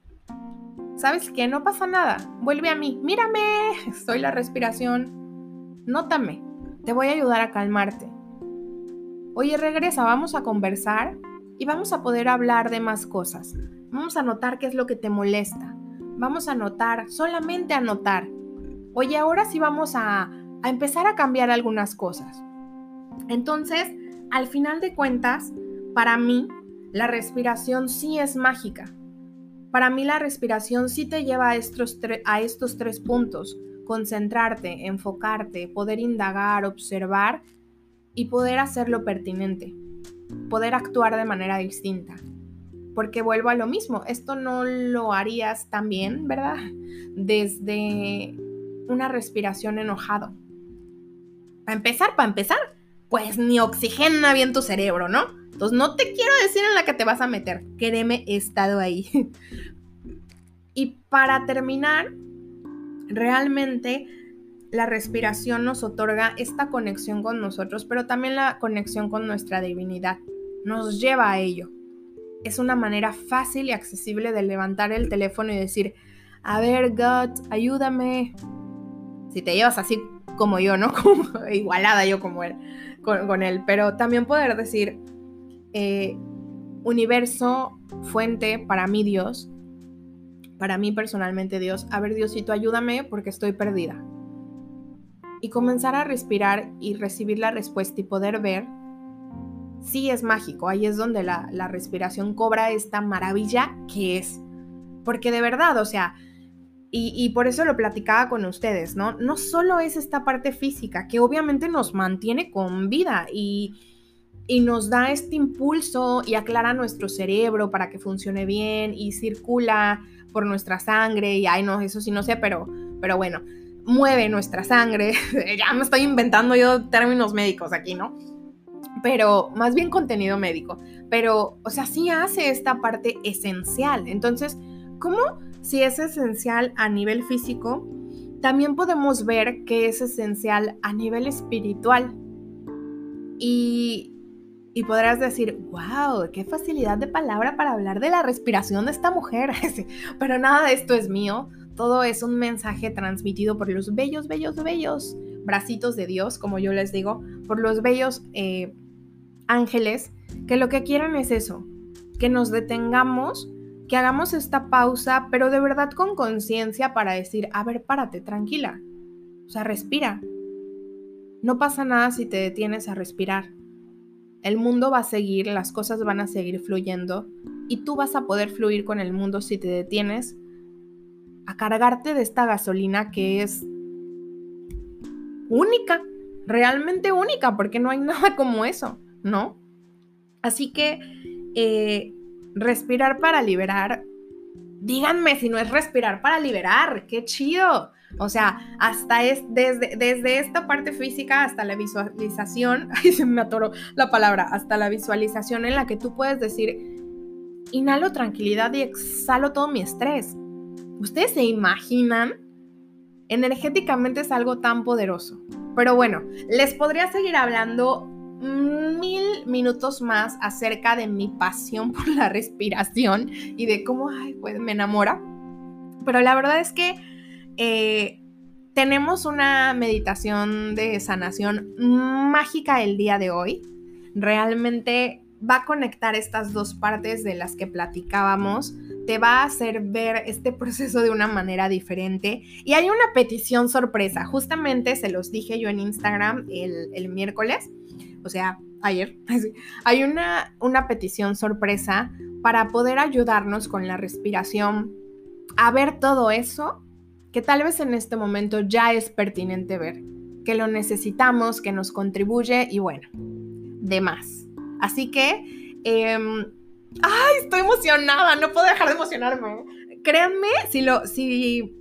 ¿Sabes qué? No pasa nada, vuelve a mí, mírame, soy la respiración, nótame, te voy a ayudar a calmarte. Oye, regresa, vamos a conversar y vamos a poder hablar de más cosas. Vamos a notar qué es lo que te molesta. Vamos a notar, solamente a notar. Oye, ahora sí vamos a, a empezar a cambiar algunas cosas. Entonces, al final de cuentas, para mí, la respiración sí es mágica. Para mí la respiración sí te lleva a estos, a estos tres puntos. Concentrarte, enfocarte, poder indagar, observar y poder hacerlo pertinente, poder actuar de manera distinta. Porque vuelvo a lo mismo, esto no lo harías tan bien, ¿verdad? Desde una respiración enojado. Para empezar, para empezar, pues ni oxigena bien tu cerebro, ¿no? Entonces no te quiero decir en la que te vas a meter, créeme, he estado ahí. y para terminar, realmente la respiración nos otorga esta conexión con nosotros, pero también la conexión con nuestra divinidad. Nos lleva a ello. Es una manera fácil y accesible de levantar el teléfono y decir, a ver, God, ayúdame. Si te llevas así como yo, ¿no? Como igualada yo como él, con, él. Pero también poder decir, eh, universo, fuente, para mí Dios, para mí personalmente Dios, a ver Diosito, ayúdame porque estoy perdida y comenzar a respirar y recibir la respuesta y poder ver, sí es mágico. Ahí es donde la, respiración cobra esta maravilla que es. Porque de verdad, o sea, y, por eso lo platicaba con ustedes, ¿no? No solo es esta parte física, que obviamente nos mantiene con vida y, y nos da este impulso y aclara nuestro cerebro para que funcione bien y circula por nuestra sangre y, ay, no, eso sí no sé, pero, pero bueno, mueve nuestra sangre. ya me estoy inventando yo términos médicos aquí, ¿no? Pero más bien contenido médico. Pero, o sea, sí hace esta parte esencial. Entonces, ¿cómo si es esencial a nivel físico? También podemos ver que es esencial a nivel espiritual. Y, y podrás decir, wow, qué facilidad de palabra para hablar de la respiración de esta mujer. Pero nada de esto es mío todo es un mensaje transmitido por los bellos, bellos, bellos bracitos de Dios, como yo les digo, por los bellos eh, ángeles, que lo que quieren es eso, que nos detengamos, que hagamos esta pausa, pero de verdad con conciencia para decir, a ver, párate, tranquila, o sea, respira. No pasa nada si te detienes a respirar. El mundo va a seguir, las cosas van a seguir fluyendo y tú vas a poder fluir con el mundo si te detienes a cargarte de esta gasolina que es única, realmente única, porque no hay nada como eso, ¿no? Así que eh, respirar para liberar, díganme si no es respirar para liberar, qué chido. O sea, hasta es desde, desde esta parte física hasta la visualización, ay, se me atoró la palabra, hasta la visualización en la que tú puedes decir, inhalo tranquilidad y exhalo todo mi estrés. ¿Ustedes se imaginan? Energéticamente es algo tan poderoso. Pero bueno, les podría seguir hablando mil minutos más acerca de mi pasión por la respiración y de cómo pues, me enamora. Pero la verdad es que eh, tenemos una meditación de sanación mágica el día de hoy. Realmente va a conectar estas dos partes de las que platicábamos, te va a hacer ver este proceso de una manera diferente. Y hay una petición sorpresa, justamente se los dije yo en Instagram el, miércoles, o sea, ayer, hay una, una petición sorpresa para poder ayudarnos con la respiración a ver todo eso que tal vez en este momento ya es pertinente ver, que lo necesitamos, que nos contribuye y bueno, demás. Así que, em, ¡ay! Estoy emocionada, no puedo dejar de emocionarme. Créanme, si lo, si,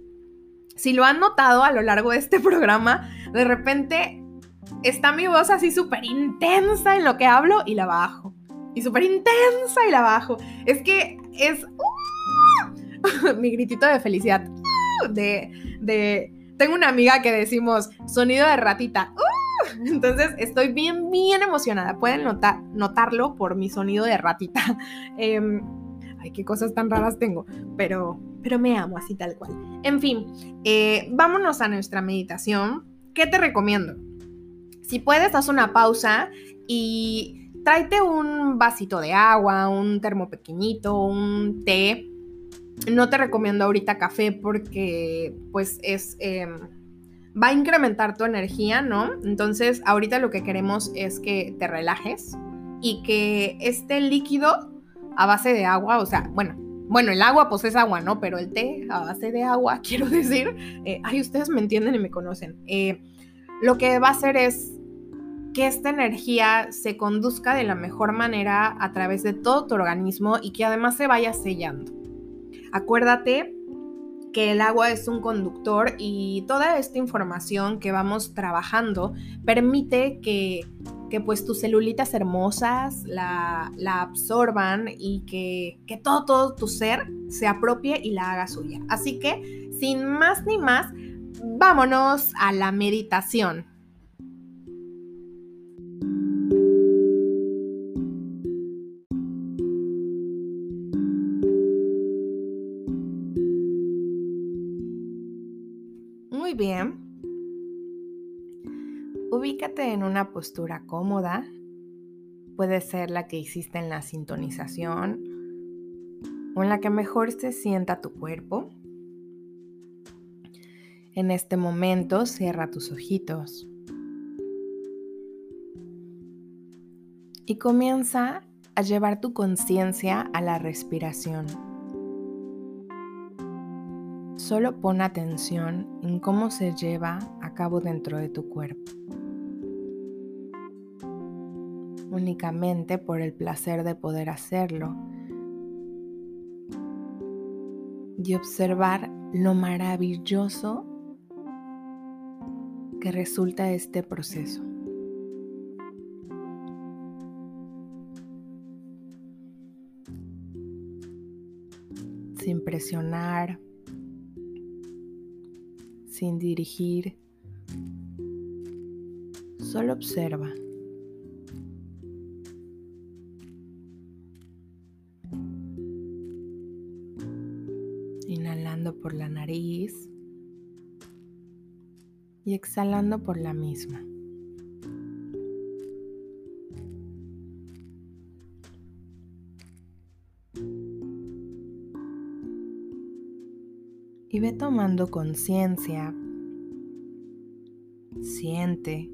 si lo han notado a lo largo de este programa, de repente está mi voz así súper intensa en lo que hablo y la bajo. Y súper intensa y la bajo. Es que es mi gritito de felicidad. De, de, tengo una amiga que decimos sonido de ratita. ¡uh! Entonces estoy bien, bien emocionada. Pueden notar, notarlo por mi sonido de ratita. Em, ay, qué cosas tan raras tengo. Pero, pero me amo así tal cual. En fin, eh, vámonos a nuestra meditación. ¿Qué te recomiendo? Si puedes, haz una pausa y tráete un vasito de agua, un termo pequeñito, un té. No te recomiendo ahorita café porque pues es... Em, va a incrementar tu energía, ¿no? Entonces ahorita lo que queremos es que te relajes y que este líquido a base de agua, o sea, bueno, bueno, el agua pues es agua, ¿no? Pero el té a base de agua, quiero decir, eh, ay, ustedes me entienden y me conocen. Eh, lo que va a hacer es que esta energía se conduzca de la mejor manera a través de todo tu organismo y que además se vaya sellando. Acuérdate que el agua es un conductor y toda esta información que vamos trabajando permite que, pues tus celulitas hermosas la, absorban y que, que todo, todo tu ser se apropie y la haga suya. Así que, sin más ni más, vámonos a la meditación. Bien. Ubícate en una postura cómoda. Puede ser la que hiciste en la sintonización o en la que mejor se sienta tu cuerpo. En este momento cierra tus ojitos y comienza a llevar tu conciencia a la respiración. Solo pon atención en cómo se lleva a cabo dentro de tu cuerpo. Únicamente por el placer de poder hacerlo y observar lo maravilloso que resulta este proceso. Sin presionar, sin dirigir, solo observa. Inhalando por la nariz y exhalando por la misma. Y ve tomando conciencia, siente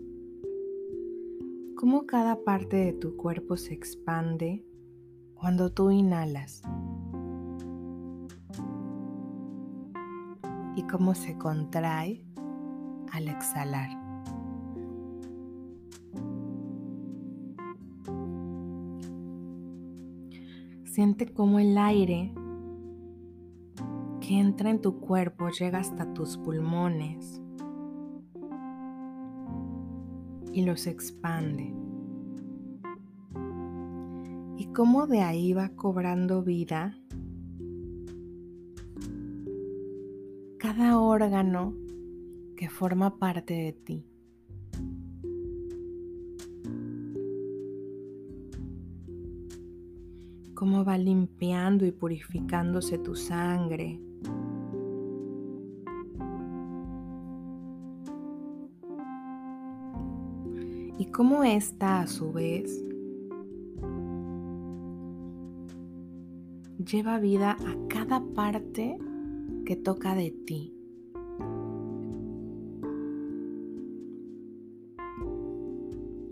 cómo cada parte de tu cuerpo se expande cuando tú inhalas y cómo se contrae al exhalar. Siente cómo el aire entra en tu cuerpo llega hasta tus pulmones y los expande. Y cómo de ahí va cobrando vida cada órgano que forma parte de ti. Cómo va limpiando y purificándose tu sangre. Y cómo esta a su vez lleva vida a cada parte que toca de ti.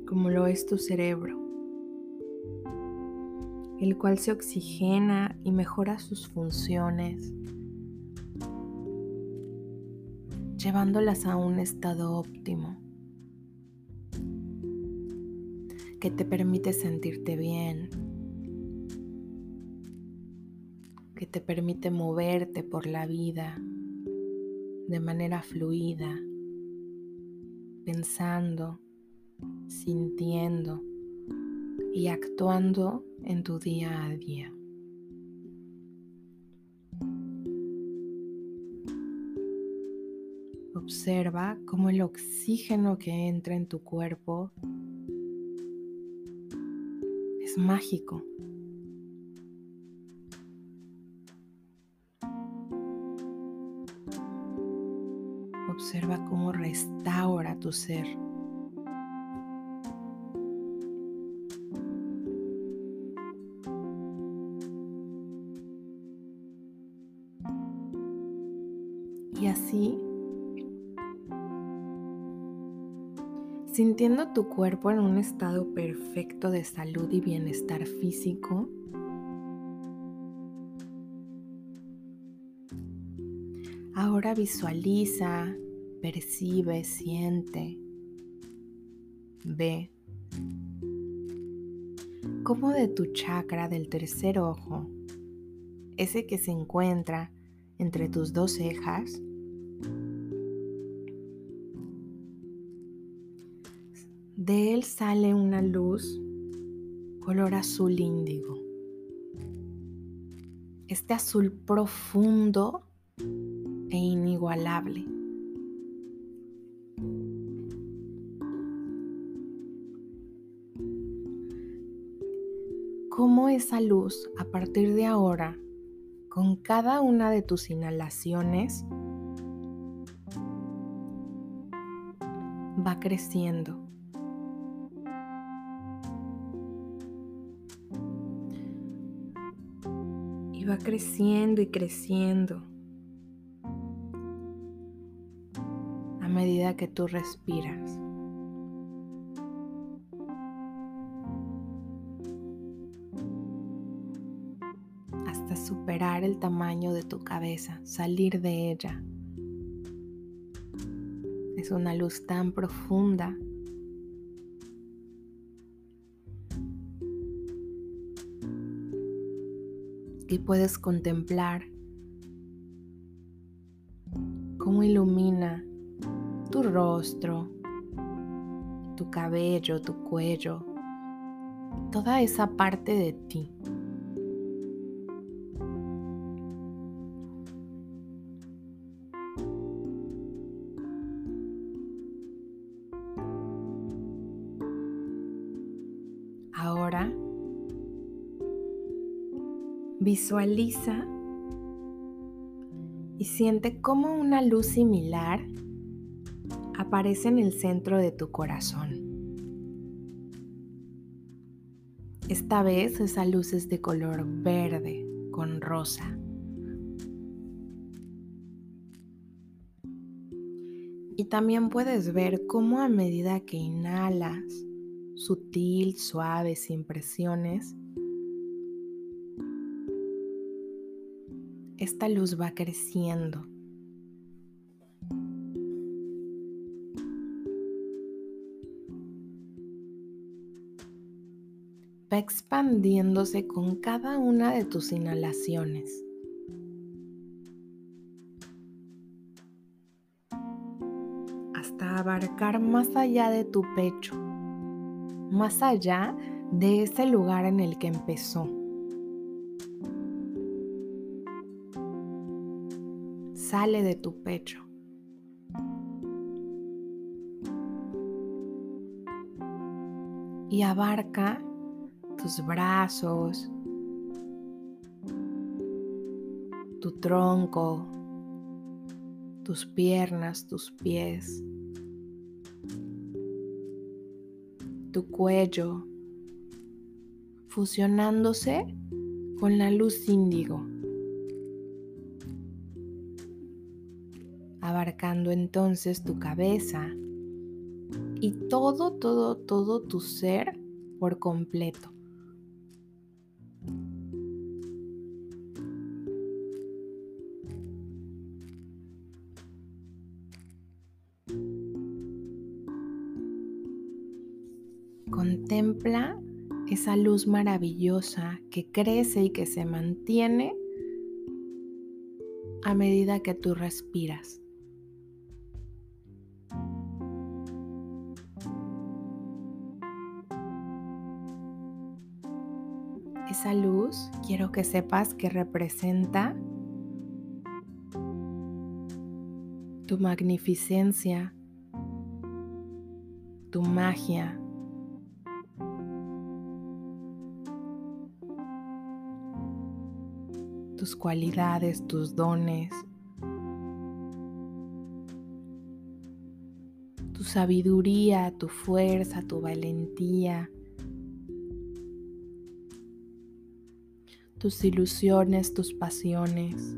como lo es tu cerebro, el cual se oxigena y mejora sus funciones, llevándolas a un estado óptimo que te permite sentirte bien, que te permite moverte por la vida de manera fluida, pensando sintiendo y actuando en tu día a día. Observa cómo el oxígeno que entra en tu cuerpo mágico. Observa cómo restaura tu ser. Sintiendo tu cuerpo en un estado perfecto de salud y bienestar físico, ahora visualiza percibe, siente, ve cómo de tu chakra del tercer ojo, ese que se encuentra entre tus dos cejas, de él sale una luz color azul índigo. Este azul profundo e inigualable. cómo esa luz a partir de ahora, con cada una de tus inhalaciones, va creciendo. Va creciendo y creciendo a medida que tú respiras. superar el tamaño de tu cabeza, salir de ella. Es una luz tan profunda. Puedes contemplar cómo ilumina tu rostro, tu cabello, tu cuello, toda esa parte de ti. Visualiza y siente cómo una luz similar aparece en el centro de tu corazón. Esta vez esa luz es de color verde con rosa. Y también puedes ver cómo a medida que inhalas, sutil, suave, sin presiones, esta luz va creciendo. Va expandiéndose con cada una de tus inhalaciones. hasta abarcar más allá de tu pecho más allá de ese lugar en el que empezó. Sale de tu pecho. Y abarca tus brazos, tu tronco, tus piernas, tus pies. tu cuello, fusionándose con la luz índigo, abarcando entonces tu cabeza y todo, todo, todo tu ser por completo. Contempla esa luz maravillosa que crece y que se mantiene a medida que tú respiras. Luz quiero que sepas que representa tu magnificencia, tu magia, tus cualidades, tus dones, tu sabiduría, tu fuerza, tu valentía, tus ilusiones, tus pasiones.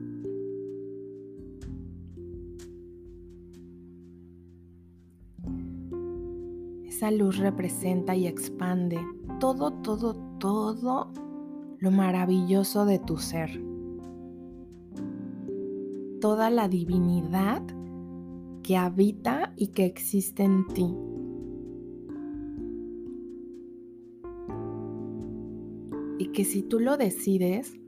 Esa luz representa y expande todo, todo, todo lo maravilloso de tu ser toda la divinidad que habita y que existe en ti. Que si tú lo decides,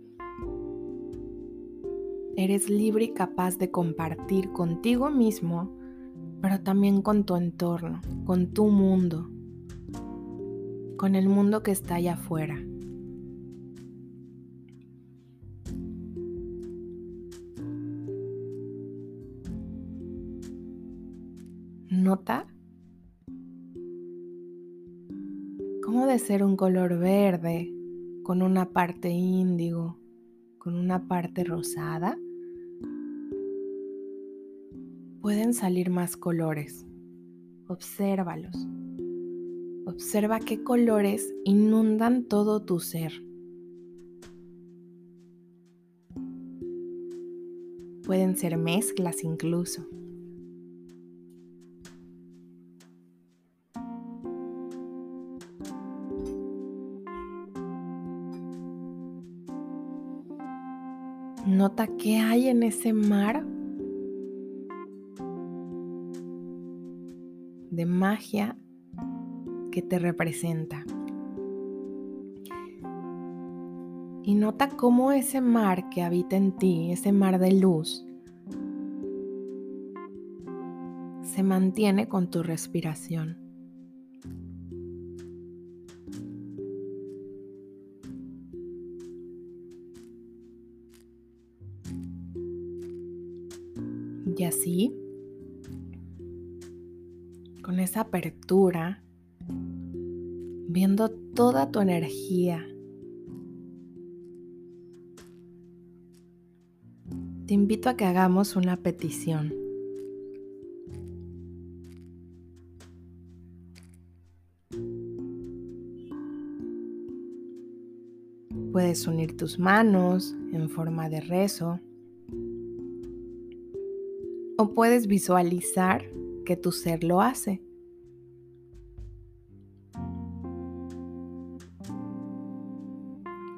eres libre y capaz de compartir contigo mismo, pero también con tu entorno, con tu mundo, con el mundo que está allá afuera. nota cómo de ser un color verde con una parte índigo, con una parte rosada, pueden salir más colores. Obsérvalos. Observa qué colores inundan todo tu ser. Pueden ser mezclas incluso. Nota qué hay en ese mar de magia que te representa. Y nota cómo ese mar que habita en ti, ese mar de luz, se mantiene con tu respiración. Así, con esa apertura, viendo toda tu energía, te invito a que hagamos una petición. Puedes unir tus manos en forma de rezo o puedes visualizar que tu ser lo hace.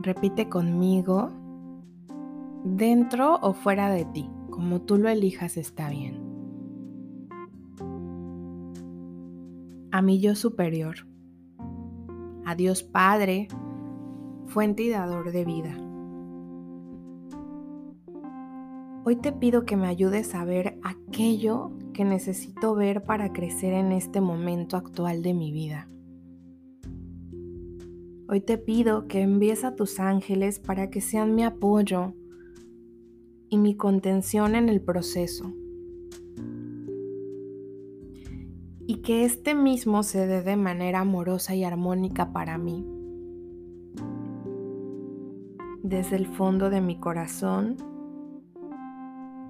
Repite conmigo, dentro o fuera de ti, como tú lo elijas está bien. A mi yo superior, a Dios Padre, fuente y dador de vida. Hoy te pido que me ayudes a ver aquello que necesito ver para crecer en este momento actual de mi vida. Hoy te pido que envíes a tus ángeles para que sean mi apoyo y mi contención en el proceso. Y que este mismo se dé de manera amorosa y armónica para mí. Desde el fondo de mi corazón,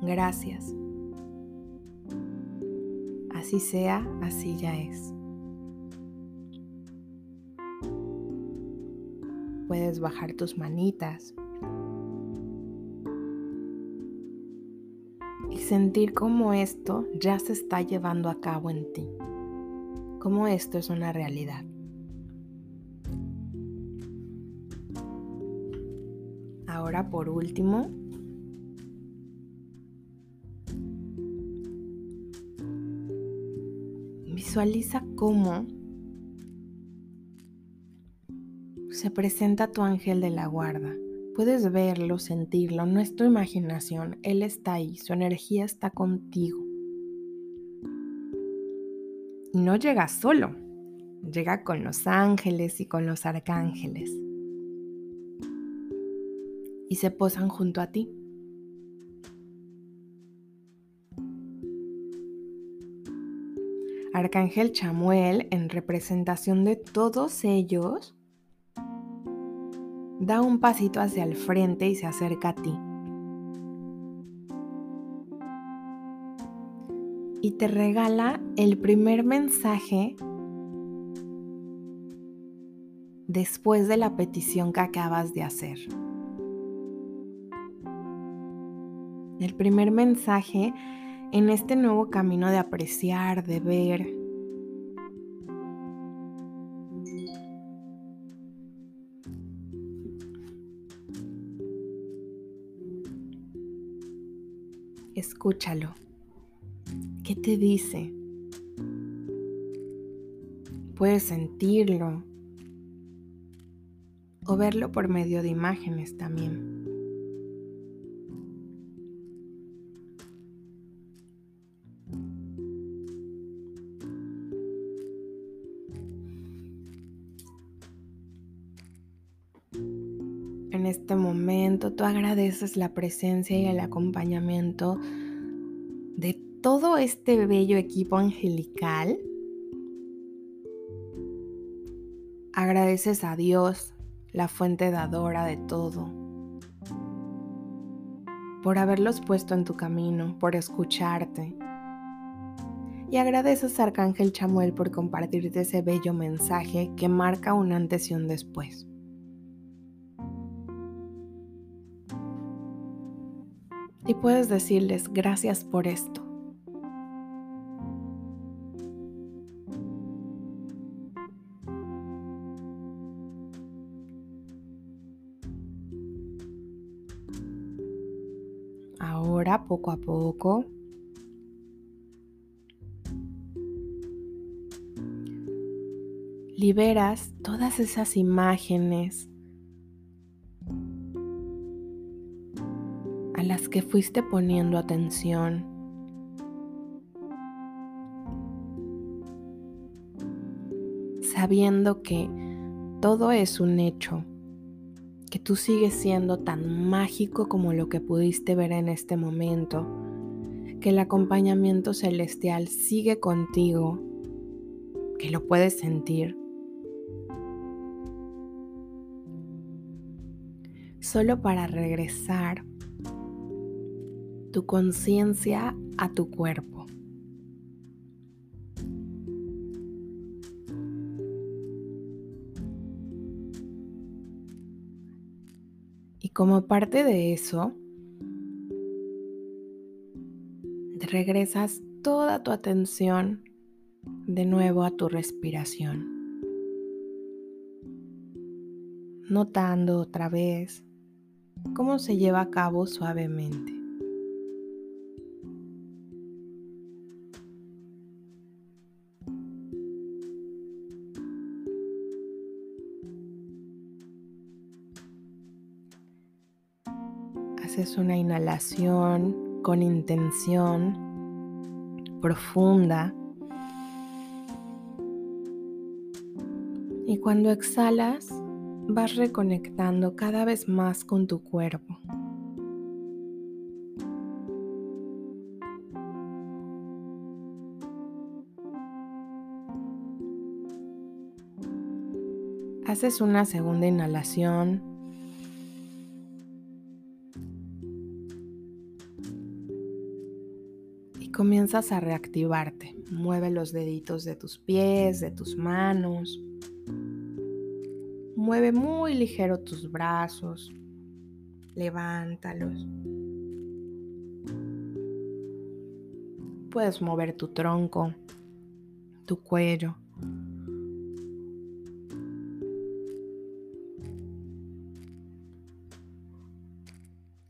Gracias. Así sea, así ya es. Puedes bajar tus manitas y sentir cómo esto ya se está llevando a cabo en ti, cómo esto es una realidad. Ahora por último, Visualiza cómo se presenta tu ángel de la guarda. Puedes verlo, sentirlo, no es tu imaginación, Él está ahí, su energía está contigo. Y no llega solo, llega con los ángeles y con los arcángeles. y se posan junto a ti. Arcángel Chamuel, en representación de todos ellos, da un pasito hacia el frente y se acerca a ti. Y te regala el primer mensaje después de la petición que acabas de hacer. El primer mensaje en este nuevo camino de apreciar, de ver. Escúchalo. ¿Qué te dice? Puedes sentirlo o verlo por medio de imágenes también. Tú agradeces la presencia y el acompañamiento de todo este bello equipo angelical. Agradeces a Dios, la fuente dadora de todo, por haberlos puesto en tu camino, por escucharte. Y agradeces a Arcángel Chamuel por compartirte ese bello mensaje que marca un antes y un después. Y puedes decirles gracias por esto. Ahora, poco a poco, liberas todas esas imágenes que fuiste poniendo atención. Sabiendo que todo es un hecho, que tú sigues siendo tan mágico como lo que pudiste ver en este momento, que el acompañamiento celestial sigue contigo, que lo puedes sentir. Solo para regresar tu conciencia a tu cuerpo. Y como parte de eso, regresas toda tu atención de nuevo a tu respiración. Notando otra vez cómo se lleva a cabo suavemente. Haces una inhalación con intención profunda. Y cuando exhalas, vas reconectando cada vez más con tu cuerpo. Haces una segunda inhalación comienzas a reactivarte. Mueve los deditos de tus pies, de tus manos. Mueve muy ligero tus brazos. Levántalos. Puedes mover tu tronco, tu cuello.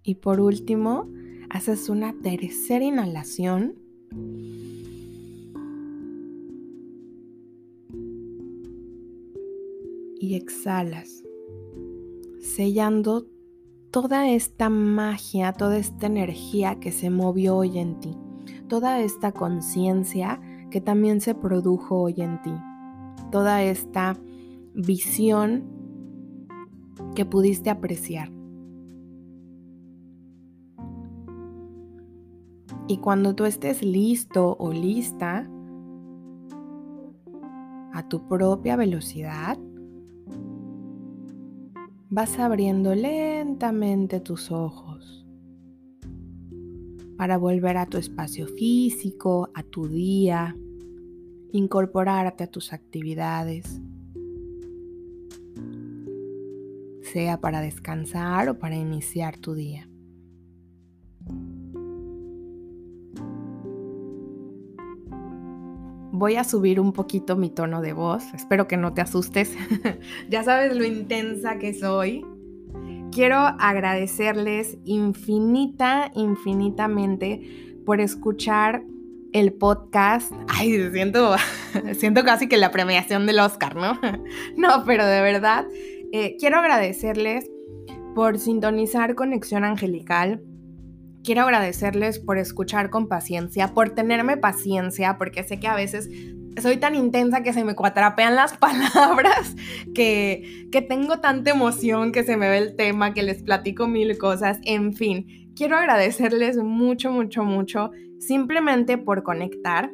Y por último, haces una tercera inhalación. Y exhalas, sellando toda esta magia, toda esta energía que se movió hoy en ti, toda esta conciencia que también se produjo hoy en ti, toda esta visión que pudiste apreciar. Y cuando tú estés listo o lista, a tu propia velocidad, vas abriendo lentamente tus ojos para volver a tu espacio físico, a tu día, incorporarte a tus actividades, sea para descansar o para iniciar tu día. Voy a subir un poquito mi tono de voz. Espero que no te asustes. ya sabes lo intensa que soy. Quiero agradecerles infinita, infinitamente por escuchar el podcast. Ay, siento, siento casi que la premiación del Oscar, ¿no? no, pero de verdad, eh, quiero agradecerles por sintonizar Conexión Angelical Quiero agradecerles por escuchar con paciencia, por tenerme paciencia, porque sé que a veces soy tan intensa que se me cuatrapean las palabras, que, que tengo tanta emoción que se me ve el tema, que les platico mil cosas, en fin. Quiero agradecerles mucho, mucho, mucho, simplemente por conectar,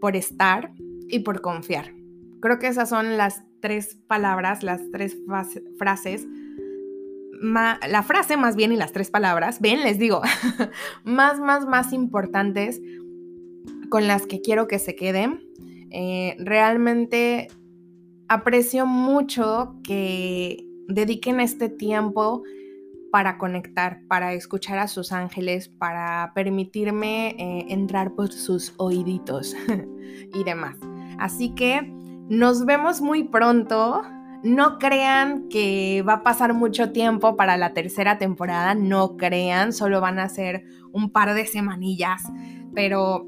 por estar y por confiar. Creo que esas son las tres palabras, las tres frases la frase más bien y las tres palabras, ven, les digo, más, más, más importantes con las que quiero que se queden. Eh, realmente aprecio mucho que dediquen este tiempo para conectar, para escuchar a sus ángeles, para permitirme eh, entrar por sus oíditos y demás. Así que nos vemos muy pronto. No crean que va a pasar mucho tiempo para la tercera temporada, no crean, solo van a ser un par de semanillas, pero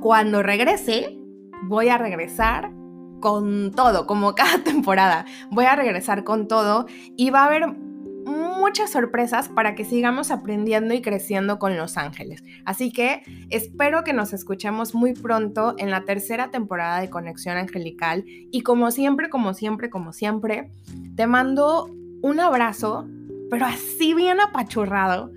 cuando regrese, voy a regresar con todo, como cada temporada. Voy a regresar con todo y va a haber muchas sorpresas para que sigamos aprendiendo y creciendo con Los Ángeles. Así que espero que nos escuchemos muy pronto en la tercera temporada de Conexión Angelical. Y como siempre, como siempre, como siempre, te mando un abrazo, pero así bien apachurrado,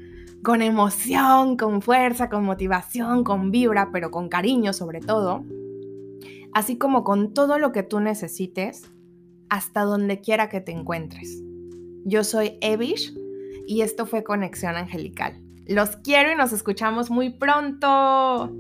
con emoción, con fuerza, con motivación, con vibra, pero con cariño sobre todo. Así como con todo lo que tú necesites, hasta donde quiera que te encuentres. Yo soy Evish y esto fue Conexión Angelical. Los quiero y nos escuchamos muy pronto.